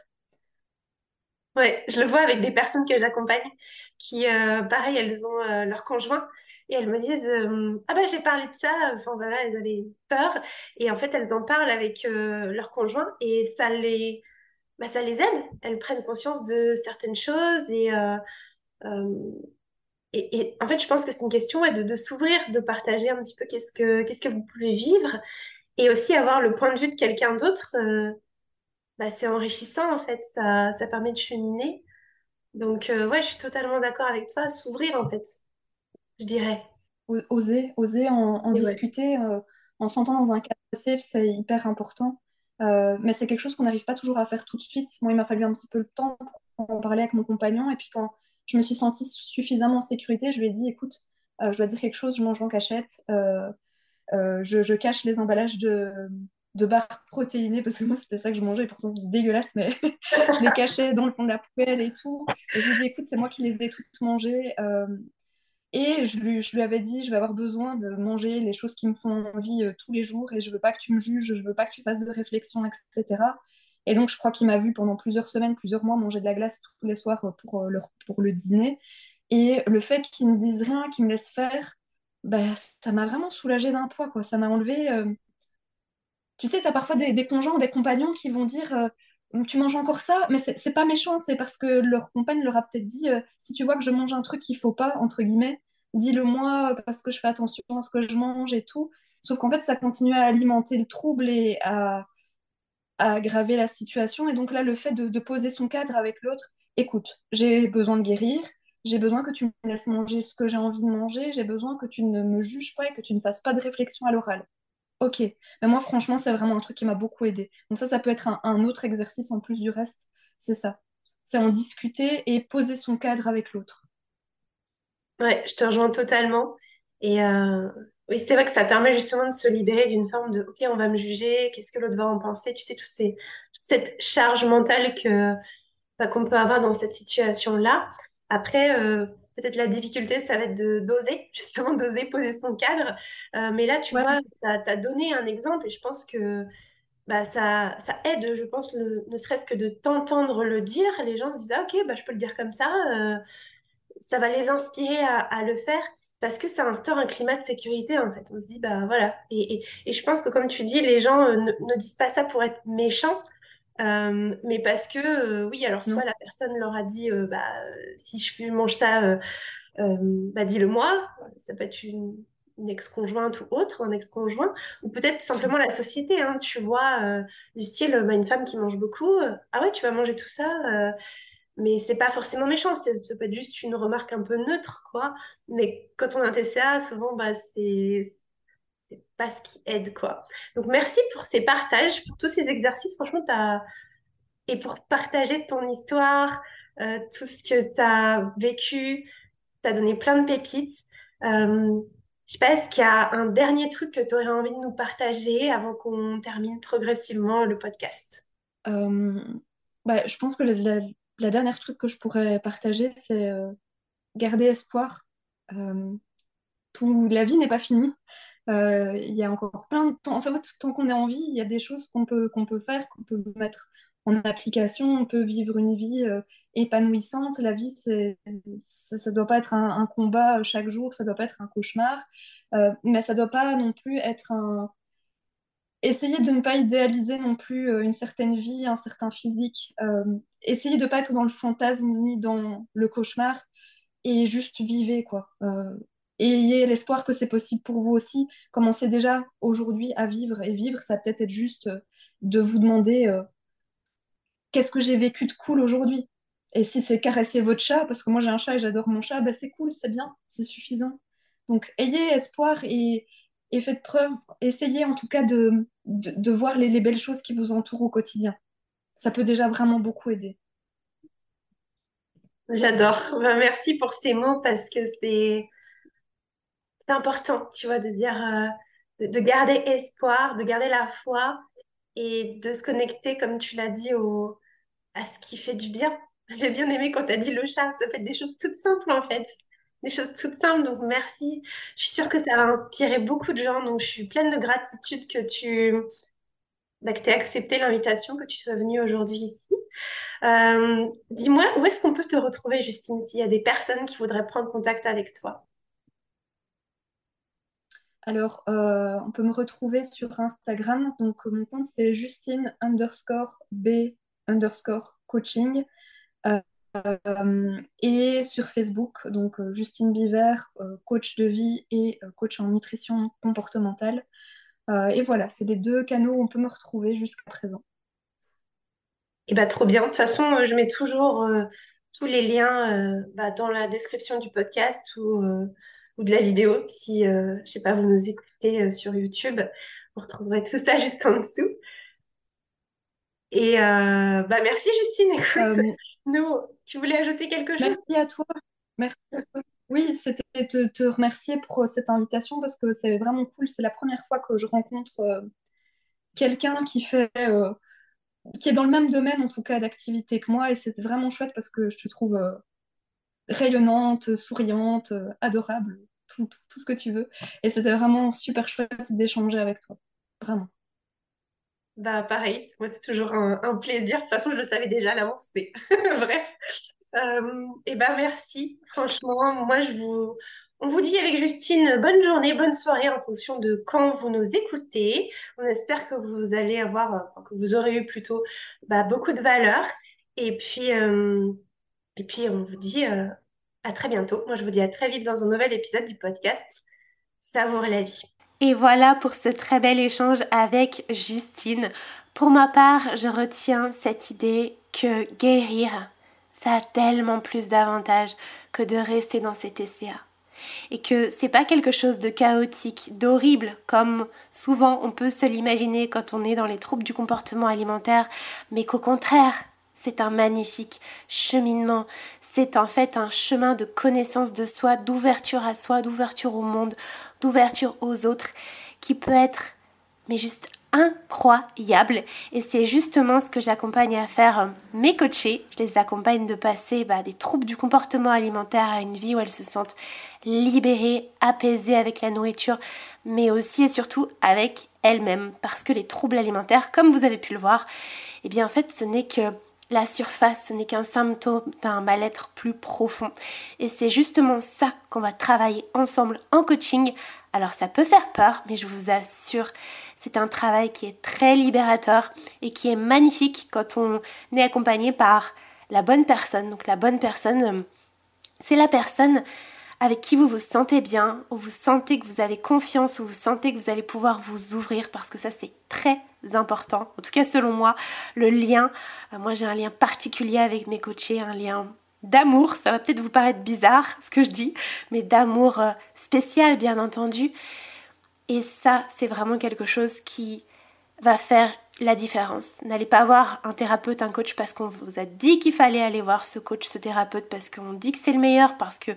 Ouais, je le vois avec des personnes que j'accompagne qui, pareil, elles ont leur conjoint et elles me disent euh, ah ben j'ai parlé de ça enfin voilà elles avaient peur. Et en fait elles en parlent avec euh, leur conjoint et ça les bah, ça les aide. Elles prennent conscience de certaines choses et euh, et, et, en fait je pense que c'est une question de, de s'ouvrir de partager un petit peu qu'est-ce que qu'est-ce que vous pouvez vivre et aussi avoir le point de vue de quelqu'un d'autre bah, c'est enrichissant en fait. Ça ça permet de cheminer. Donc ouais je suis totalement d'accord avec toi. S'ouvrir en fait je dirais. Oser, oser en, en Et ouais. discuter, euh, en s'entendant dans un cadre safe, c'est hyper important. Euh, mais c'est quelque chose qu'on n'arrive pas toujours à faire tout de suite. Moi, il m'a fallu un petit peu le temps pour en parler avec mon compagnon. Et puis quand je me suis sentie suffisamment en sécurité, je lui ai dit, écoute, euh, je dois dire quelque chose, je mange en cachette. Je, je cache les emballages de, de barres protéinées parce que moi, c'était ça que je mangeais. Et pourtant, c'était dégueulasse, mais [laughs] je les cachais dans le fond de la poubelle et tout. Et je lui ai dit, écoute, c'est moi qui les ai toutes mangées. Et je lui, je lui avais dit, je vais avoir besoin de manger les choses qui me font envie euh, tous les jours et je veux pas que tu me juges, je veux pas que tu fasses de réflexion, etc. Et donc, je crois qu'il m'a vu pendant plusieurs semaines, plusieurs mois manger de la glace tous les soirs euh, pour, euh, le, pour le dîner. Et le fait qu'il me dise rien, qu'il me laisse faire, bah, ça m'a vraiment soulagée d'un poids, quoi. Ça m'a enlevé. Tu sais, tu as parfois des, des conjoints, des compagnons qui vont dire Tu manges encore ça, mais c'est pas méchant, c'est parce que leur compagne leur a peut-être dit euh, Si tu vois que je mange un truc qu'il faut pas, entre guillemets, dis-le-moi euh, parce que je fais attention à ce que je mange et tout. Sauf qu'en fait, ça continue à alimenter le trouble et à, à aggraver la situation. Et donc là, le fait de, de poser son cadre avec l'autre, écoute, j'ai besoin de guérir, j'ai besoin que tu me laisses manger ce que j'ai envie de manger, j'ai besoin que tu ne me juges pas et que tu ne fasses pas de réflexion à l'oral. Ok, mais moi franchement, c'est vraiment un truc qui m'a beaucoup aidé. Donc ça, ça peut être un, autre exercice en plus du reste, c'est ça. C'est en discuter et poser son cadre avec l'autre. Ouais, je te rejoins totalement. Et euh, oui, c'est vrai que ça permet justement de se libérer d'une forme de OK, on va me juger, qu'est-ce que l'autre va en penser? Tu sais, tous ces, toute cette charge mentale bah, qu'on peut avoir dans cette situation-là. Après, euh, peut-être la difficulté, ça va être de d'oser, [laughs] justement, d'oser poser son cadre. Euh, mais là, tu Ouais, vois, tu as, donné un exemple et je pense que bah, ça, ça aide, je pense, le, ne serait-ce que de t'entendre le dire. Les gens se disent, ah, OK, bah, je peux le dire comme ça. euh, ça va les inspirer à, à le faire parce que ça instaure un climat de sécurité en fait. On se dit bah voilà. Et, et, et je pense que comme tu dis, les gens euh, ne, ne disent pas ça pour être méchants, euh, mais parce que euh, oui, alors soit non. la personne leur a dit euh, bah si je mange ça, bah dis-le-moi. Ça peut être une, une ex-conjointe ou autre, un ex-conjoint, ou peut-être simplement la société. Hein, tu vois, du style bah, une femme qui mange beaucoup. ah ouais, tu vas manger tout ça. mais c'est pas forcément méchant, c'est- ça peut être juste une remarque un peu neutre, quoi. Mais quand on a un TCA, souvent, bah, c'est c'est pas ce qui aide, quoi. Donc, merci pour ces partages, pour tous ces exercices. Franchement, t'as... et pour partager ton histoire, euh, tout ce que tu as vécu. Tu as donné plein de pépites. Euh, je est-ce qu'il y a un dernier truc que tu aurais envie de nous partager avant qu'on termine progressivement le podcast? Euh, bah, je pense que la, la- dernière truc que je pourrais partager, c'est euh, garder espoir. Tout, la vie n'est pas finie. Euh, Il y a encore plein de temps. Enfin, temps qu'on est en vie, il y a des choses qu'on peut, qu'on peut faire, qu'on peut mettre en application. On peut vivre une vie euh, épanouissante. La vie, ça ne doit pas être un, combat chaque jour, ça doit pas être un cauchemar, Euh, mais ça doit pas non plus être un... Essayer de ne pas idéaliser non plus euh, une certaine vie, un certain physique. Euh, essayer de pas être dans le fantasme ni dans le cauchemar et juste vivez, quoi. Euh, ayez l'espoir que c'est possible pour vous aussi. Commencez déjà aujourd'hui à vivre. Et vivre, ça peut-être être juste euh, de vous demander euh, qu'est-ce que j'ai vécu de cool aujourd'hui? Et si c'est caresser votre chat, parce que moi j'ai un chat et j'adore mon chat, bah c'est cool, c'est bien, c'est suffisant. Donc ayez espoir et, faites preuve, essayez en tout cas de, voir les, les belles choses qui vous entourent au quotidien. Ça peut déjà vraiment beaucoup aider. J'adore. Ben, merci pour ces mots parce que c'est important, tu vois, de dire, euh, de garder espoir, de garder la foi et de se connecter, comme tu l'as dit, au, à ce qui fait du bien. [laughs] J'ai bien aimé quand tu as dit le chat, ça fait des choses toutes simples en fait. Des choses toutes simples, donc merci. Je suis sûre que ça va inspirer beaucoup de gens, donc je suis pleine de gratitude que tu bah, que aies accepté l'invitation, que tu sois venue aujourd'hui ici. Euh, dis-moi, où est-ce qu'on peut te retrouver, Justine, s'il y a des personnes qui voudraient prendre contact avec toi? Alors, euh, on peut me retrouver sur Instagram. Donc, mon compte, c'est Justine underscore B underscore coaching. Euh, et sur Facebook, donc Justine Biver, coach de vie et coach en nutrition comportementale. et voilà, c'est les deux canaux où on peut me retrouver jusqu'à présent. Et eh bah, trop bien. De toute façon, je mets toujours tous les liens bah, dans la description du podcast ou ou de la vidéo. Si, euh, je sais pas, vous nous écoutez euh, sur YouTube, vous retrouverez tout ça [laughs] juste en dessous. Et euh, bah merci Justine. Écoute, nous, tu voulais ajouter quelque chose? Merci à toi. Merci Oui, c'était te, te remercier pour cette invitation parce que c'est vraiment cool. C'est la première fois que je rencontre quelqu'un qui fait, qui est dans le même domaine en tout cas d'activité que moi et c'est vraiment chouette parce que je te trouve rayonnante, souriante, adorable tout, ce que tu veux. Et c'était vraiment super chouette d'échanger avec toi. Vraiment. Bah pareil, moi c'est toujours un, plaisir. De toute façon, je le savais déjà à l'avance, mais [laughs] bref. Euh, et bah merci. Franchement, moi je vous, on vous dit avec Justine bonne journée, bonne soirée en fonction de quand vous nous écoutez. On espère que vous allez avoir, que vous aurez eu plutôt bah, beaucoup de valeur. Et puis, euh, et puis on vous dit euh, à très bientôt. Moi, je vous dis à très vite dans un nouvel épisode du podcast Savoir la vie. Et voilà pour ce très bel échange avec Justine. Pour ma part, je retiens cette idée que guérir, ça a tellement plus d'avantages que de rester dans cet TCA. Et que c'est pas quelque chose de chaotique, d'horrible, comme souvent on peut se l'imaginer quand on est dans les troubles du comportement alimentaire, mais qu'au contraire, c'est un magnifique cheminement, c'est en fait un chemin de connaissance de soi, d'ouverture à soi, d'ouverture au monde, d'ouverture aux autres, qui peut être, mais juste incroyable. Et c'est justement ce que j'accompagne à faire euh, mes coachés. Je les accompagne de passer bah, des troubles du comportement alimentaire à une vie où elles se sentent libérées, apaisées avec la nourriture, mais aussi et surtout avec elles-mêmes. Parce que les troubles alimentaires, comme vous avez pu le voir, eh bien en fait ce n'est que la surface, ce n'est qu'un symptôme d'un mal-être plus profond. Et c'est justement ça qu'on va travailler ensemble en coaching. Alors ça peut faire peur, mais je vous assure, c'est un travail qui est très libérateur et qui est magnifique quand on est accompagné par la bonne personne. Donc la bonne personne, euh, c'est la personne avec qui vous vous sentez bien, où vous sentez que vous avez confiance, où vous sentez que vous allez pouvoir vous ouvrir parce que ça c'est très important. En tout cas selon moi, le lien, euh, moi j'ai un lien particulier avec mes coachés, un lien d'amour, ça va peut-être vous paraître bizarre ce que je dis, mais d'amour euh, spécial bien entendu. Et ça c'est vraiment quelque chose qui va faire la différence. N'allez pas voir un thérapeute, un coach parce qu'on vous a dit qu'il fallait aller voir ce coach, ce thérapeute parce qu'on dit que c'est le meilleur, parce que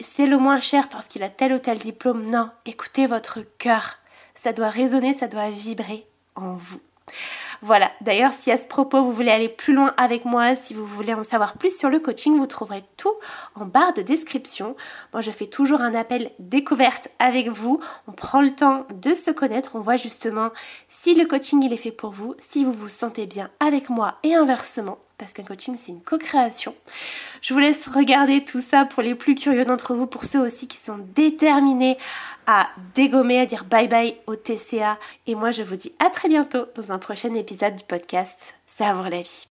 c'est le moins cher, parce qu'il a tel ou tel diplôme. Non, écoutez votre cœur. Ça doit résonner, ça doit vibrer en vous. Voilà, d'ailleurs si à ce propos vous voulez aller plus loin avec moi, si vous voulez en savoir plus sur le coaching, vous trouverez tout en barre de description. Moi je fais toujours un appel découverte avec vous, on prend le temps de se connaître, on voit justement si le coaching il est fait pour vous, si vous vous sentez bien avec moi et inversement parce qu'un coaching c'est une co-création. Je vous laisse regarder tout ça pour les plus curieux d'entre vous, pour ceux aussi qui sont déterminés à dégommer, à dire bye bye au TCA. Et moi je vous dis à très bientôt dans un prochain épisode du podcast Savoir la vie.